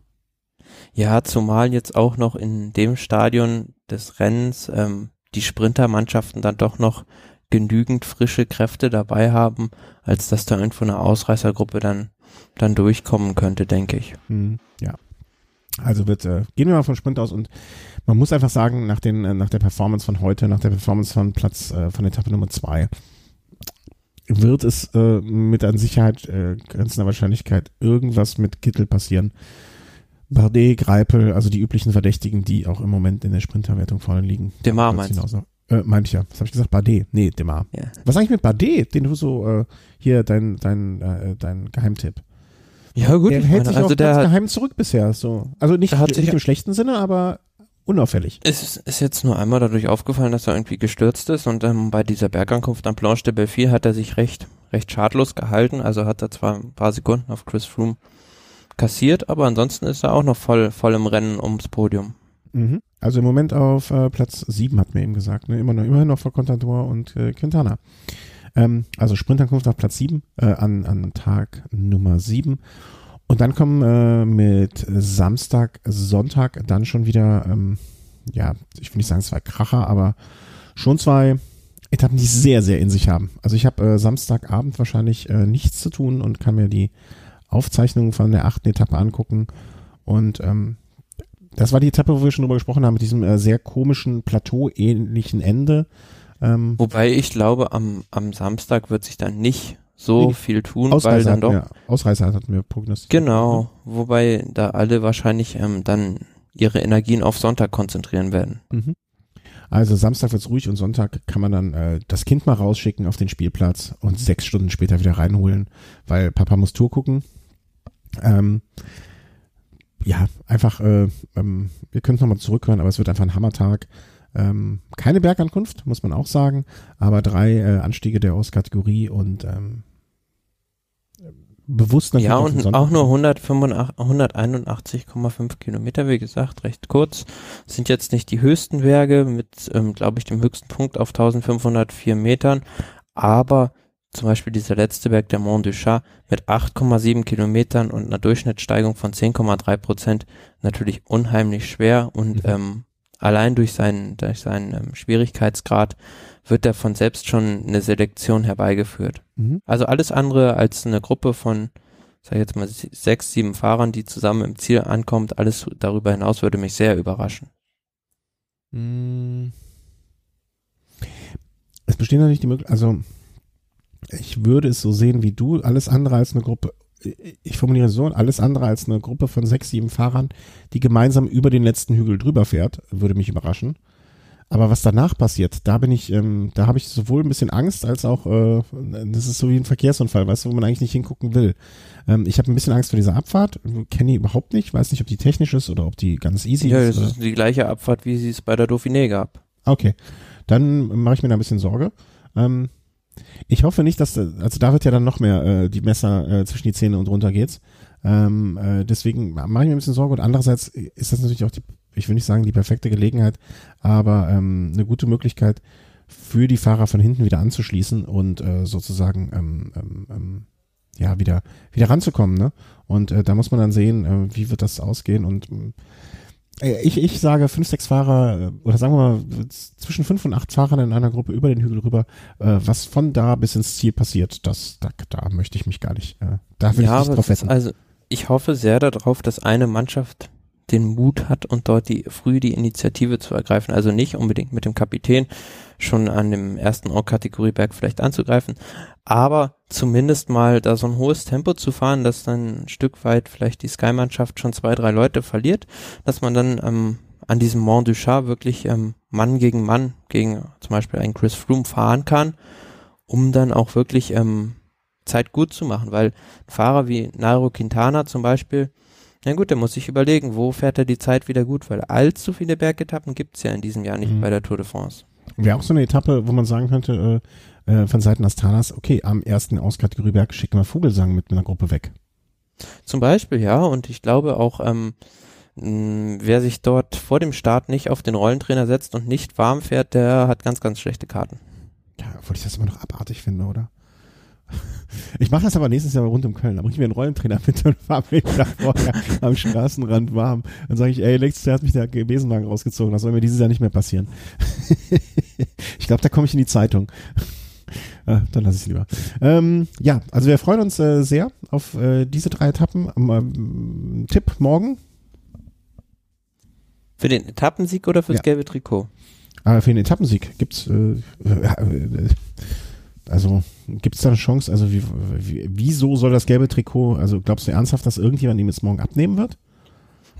Ja, zumal jetzt auch noch in dem Stadion des Rennens ähm, die Sprintermannschaften dann doch noch genügend frische Kräfte dabei haben, als dass da irgendwo eine Ausreißergruppe dann, dann durchkommen könnte, denke ich. Hm, ja. Also wird, äh, gehen wir mal vom Sprint aus und man muss einfach sagen, nach, den, äh, nach der Performance von heute, nach der Performance von Platz, äh, von Etappe Nummer zwei, wird es äh, mit an Sicherheit äh, grenzender Wahrscheinlichkeit irgendwas mit Kittel passieren, Bardet, Greipel, also die üblichen Verdächtigen, die auch im Moment in der Sprinterwertung vorne liegen. Demar meinst du? Äh, meinte ich ja. Was habe ich gesagt? Bardet. Nee, Demar. Ja. Was eigentlich mit Bardet, den du so, äh, hier, dein, dein, äh, dein Geheimtipp? Ja gut, der hält sich also auch der ganz geheim zurück bisher. So. Also nicht, hat nicht im schlechten Sinne, aber unauffällig. es ist, jetzt nur einmal dadurch aufgefallen, dass er irgendwie gestürzt ist und ähm, bei dieser Bergankunft am Planche de Belleville hat er sich recht, recht schadlos gehalten, also hat er zwar ein paar Sekunden auf Chris Froome kassiert, aber ansonsten ist er auch noch voll, voll im Rennen ums Podium. Mhm. Also im Moment auf äh, Platz 7, hat mir eben gesagt. Ne? Immer noch, immerhin noch vor Contador und äh, Quintana. Ähm, also Sprintankunft auf Platz 7 äh, an, an Tag Nummer 7. Und dann kommen äh, mit Samstag, Sonntag dann schon wieder, ähm, ja, ich will nicht sagen zwei Kracher, aber schon zwei Etappen, die sehr, sehr in sich haben. Also ich habe äh, Samstagabend wahrscheinlich äh, nichts zu tun und kann mir die Aufzeichnungen von der achten Etappe angucken. Und ähm, das war die Etappe, wo wir schon drüber gesprochen haben, mit diesem äh, sehr komischen Plateau-ähnlichen Ende. Ähm, Wobei ich glaube, am, am Samstag wird sich dann nicht so Nee, viel tun, weil Ausreißer dann hatten, doch wir, Ausreißer hatten wir prognostiziert. Genau, wobei da alle wahrscheinlich ähm, dann ihre Energien auf Sonntag konzentrieren werden. Mhm. Also Samstag wird's ruhig und Sonntag kann man dann äh, das Kind mal rausschicken auf den Spielplatz und sechs Stunden später wieder reinholen, weil Papa muss Tour gucken. Ähm, ja, einfach, äh, ähm, wir können es nochmal zurückhören, aber es wird einfach ein Hammertag. Ähm, keine Bergankunft, muss man auch sagen, aber drei äh, Anstiege der Auskategorie und ähm, bewusst natürlich Ja, und auch nur 185 181,5 Kilometer, wie gesagt, recht kurz. Sind jetzt nicht die höchsten Berge mit, ähm, glaube ich, dem höchsten Punkt auf 1504 Metern, aber zum Beispiel dieser letzte Berg, der Mont du Chat, mit 8,7 Kilometern und einer Durchschnittssteigung von 10,3 Prozent natürlich unheimlich schwer und Mhm. ähm, allein durch seinen, durch seinen ähm, Schwierigkeitsgrad wird er von selbst schon eine Selektion herbeigeführt. Mhm. Also alles andere als eine Gruppe von, sag ich jetzt mal, sechs, sieben Fahrern, die zusammen im Ziel ankommt, alles darüber hinaus würde mich sehr überraschen. Mm. Es besteht natürlich die Möglichkeit, also ich würde es so sehen wie du, alles andere als eine Gruppe, ich formuliere es so, alles andere als eine Gruppe von sechs, sieben Fahrern, die gemeinsam über den letzten Hügel drüber fährt, würde mich überraschen. Aber was danach passiert, da bin ich, ähm, da habe ich sowohl ein bisschen Angst als auch, äh, das ist so wie ein Verkehrsunfall, weißt du, wo man eigentlich nicht hingucken will. Ähm, ich habe ein bisschen Angst vor dieser Abfahrt, kenne die überhaupt nicht, weiß nicht, ob die technisch ist oder ob die ganz easy ja, ist. das oder- ist die gleiche Abfahrt, wie sie es bei der Dauphiné gab. Okay, dann mache ich mir da ein bisschen Sorge. Ähm, ich hoffe nicht, dass, da- also da wird ja dann noch mehr äh, die Messer äh, zwischen die Zähne und runter geht's. Ähm, äh, deswegen mache ich mir ein bisschen Sorge und andererseits ist das natürlich auch die, ich will nicht sagen die perfekte Gelegenheit, aber ähm, eine gute Möglichkeit für die Fahrer von hinten wieder anzuschließen und äh, sozusagen ähm, ähm, ähm, ja wieder wieder ranzukommen. Ne? Und äh, da muss man dann sehen, äh, wie wird das ausgehen und äh, ich, ich sage fünf, sechs Fahrer, äh, oder sagen wir mal, zwischen fünf und acht Fahrern in einer Gruppe über den Hügel rüber, äh, was von da bis ins Ziel passiert, das, da, da möchte ich mich gar nicht, äh, da will ja, ich nicht drauf wetten. also ich hoffe sehr darauf, dass eine Mannschaft den Mut hat und dort die früh die Initiative zu ergreifen. Also nicht unbedingt mit dem Kapitän schon an dem ersten Kategorieberg vielleicht anzugreifen, aber zumindest mal da so ein hohes Tempo zu fahren, dass dann ein Stück weit vielleicht die Sky-Mannschaft schon zwei, drei Leute verliert, dass man dann ähm, an diesem Mont du Chat wirklich ähm, Mann gegen Mann gegen zum Beispiel einen Chris Froome fahren kann, um dann auch wirklich ähm, Zeit gut zu machen, weil Fahrer wie Nairo Quintana zum Beispiel, na gut, der muss sich überlegen, wo fährt er die Zeit wieder gut, weil allzu viele Bergetappen gibt's ja in diesem Jahr nicht Mhm. bei der Tour de France. Wäre auch so eine Etappe, wo man sagen könnte, äh, äh, von Seiten Astanas, okay, am ersten Auskategorieberg schicken wir Vogelsang mit einer Gruppe weg. Zum Beispiel, ja, und ich glaube auch, ähm, wer sich dort vor dem Start nicht auf den Rollentrainer setzt und nicht warm fährt, der hat ganz, ganz schlechte Karten. Ja, obwohl ich das immer noch abartig finde, oder? Ich mache das aber nächstes Jahr rund um Köln. Da bringe ich mir einen Rollentrainer mit und fahre mir da vorher am Straßenrand warm. Dann sage ich, ey, letztes Jahr hat mich der Besenwagen rausgezogen. Das soll mir dieses Jahr nicht mehr passieren. ich glaube, da komme ich in die Zeitung. Äh, dann lasse ich es lieber. Ähm, ja, also wir freuen uns äh, sehr auf äh, diese drei Etappen. Ähm, Tipp morgen. Für den Etappensieg oder fürs Ja. gelbe Trikot? Aber für den Etappensieg gibt's äh, also gibt's da eine Chance? Also wie, wie, wieso soll das gelbe Trikot? Also glaubst du ernsthaft, dass irgendjemand ihm jetzt morgen abnehmen wird?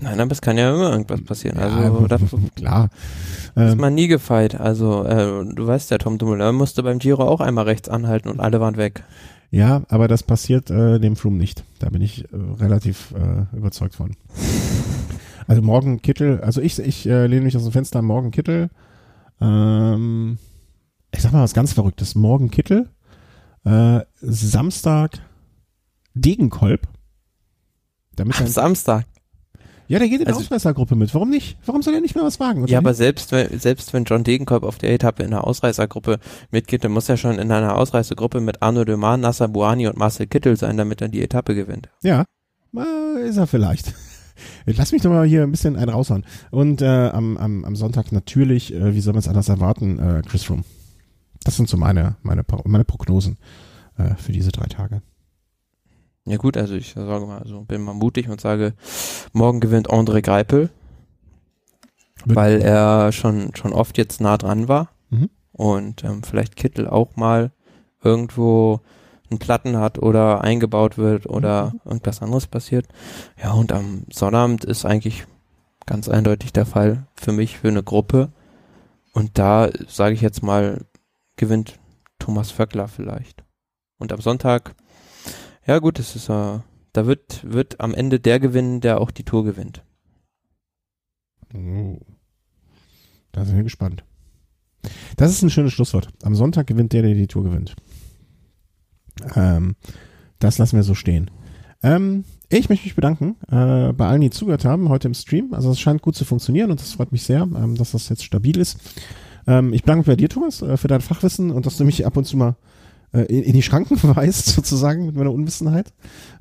Nein, aber es kann ja immer irgendwas passieren. Also ja, dafür klar. ist Ähm, man nie gefeit. Also äh, du weißt ja, Tom Dumoulin musste beim Giro auch einmal rechts anhalten und alle waren weg. Ja, aber das passiert äh, dem Froome nicht. Da bin ich äh, relativ äh, überzeugt von. Also morgen Kittel, also ich, ich äh, lehne mich aus dem Fenster, morgen Kittel. Ähm, ich sag mal was ganz Verrücktes. Morgen Kittel, äh, Samstag Degenkolb. Damit Am Samstag. Ja, der geht in der also, Ausreißergruppe mit. Warum nicht? Warum soll er nicht mehr was wagen? Ja, aber selbst wenn, selbst wenn John Degenkolb auf der Etappe in der Ausreißergruppe mitgeht, dann muss er schon in einer Ausreißergruppe mit Arno Demar, Nasser Buani und Marcel Kittel sein, damit er die Etappe gewinnt. Ja, ist er vielleicht. Lass mich doch mal hier ein bisschen einen raushauen. Und äh, am, am, am Sonntag natürlich, äh, wie soll man es anders erwarten, äh, Chris Froome. Das sind so meine, meine, meine Prognosen äh, für diese drei Tage. Ja gut, also ich sage mal, also bin mal mutig und sage, morgen gewinnt André Greipel, Mit weil er schon schon oft jetzt nah dran war mhm. und ähm, vielleicht Kittel auch mal irgendwo einen Platten hat oder eingebaut wird oder mhm. irgendwas anderes passiert. Ja und am Sonnabend ist eigentlich ganz eindeutig der Fall für mich für eine Gruppe und da sage ich jetzt mal gewinnt Thomas Vöckler vielleicht. Und am Sonntag ja, gut, es ist, äh, da wird, wird am Ende der gewinnen, der auch die Tour gewinnt. Oh. Da sind wir gespannt. Das ist ein schönes Schlusswort. Am Sonntag gewinnt der, der die Tour gewinnt. Ähm, das lassen wir so stehen. Ähm, ich möchte mich bedanken äh, bei allen, die zugehört haben heute im Stream. Also es scheint gut zu funktionieren und das freut mich sehr, ähm, dass das jetzt stabil ist. Ähm, ich bedanke mich bei dir, Thomas, äh, für dein Fachwissen und dass du mich ab und zu mal äh, in, die Schranken weist, sozusagen, mit meiner Unwissenheit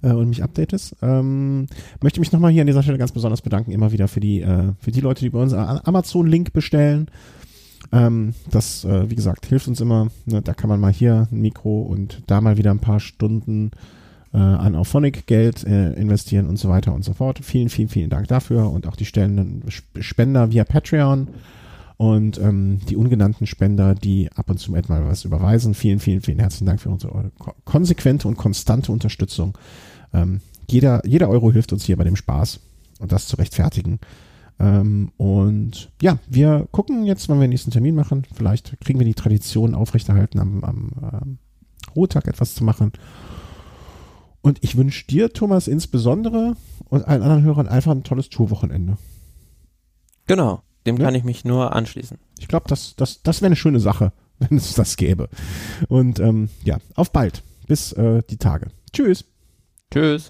äh, und mich updatest. Ähm, möchte mich nochmal hier an dieser Stelle ganz besonders bedanken, immer wieder für die, äh, für die Leute, die bei uns Amazon-Link bestellen. Ähm, das, äh, wie gesagt, hilft uns immer. Ne? Da kann man mal hier ein Mikro und da mal wieder ein paar Stunden äh, an Auphonic Geld äh, investieren und so weiter und so fort. Vielen, vielen, vielen Dank dafür und auch die stellenden Spender via Patreon und ähm, die ungenannten Spender, die ab und zu mal was überweisen. Vielen, vielen, vielen herzlichen Dank für unsere konsequente und konstante Unterstützung. Ähm, jeder, jeder Euro hilft uns hier bei dem Spaß und das zu rechtfertigen. Ähm, und ja, wir gucken jetzt, wann wir den nächsten Termin machen. Vielleicht kriegen wir die Tradition aufrechterhalten, am, am ähm, Ruhetag etwas zu machen. Und ich wünsche dir, Thomas, insbesondere und allen anderen Hörern einfach ein tolles Tourwochenende. Genau. Dem ja? kann ich mich nur anschließen. Ich glaube, das, das, das wäre eine schöne Sache, wenn es das gäbe. Und ähm, ja, auf bald. Bis äh, die Tage. Tschüss. Tschüss.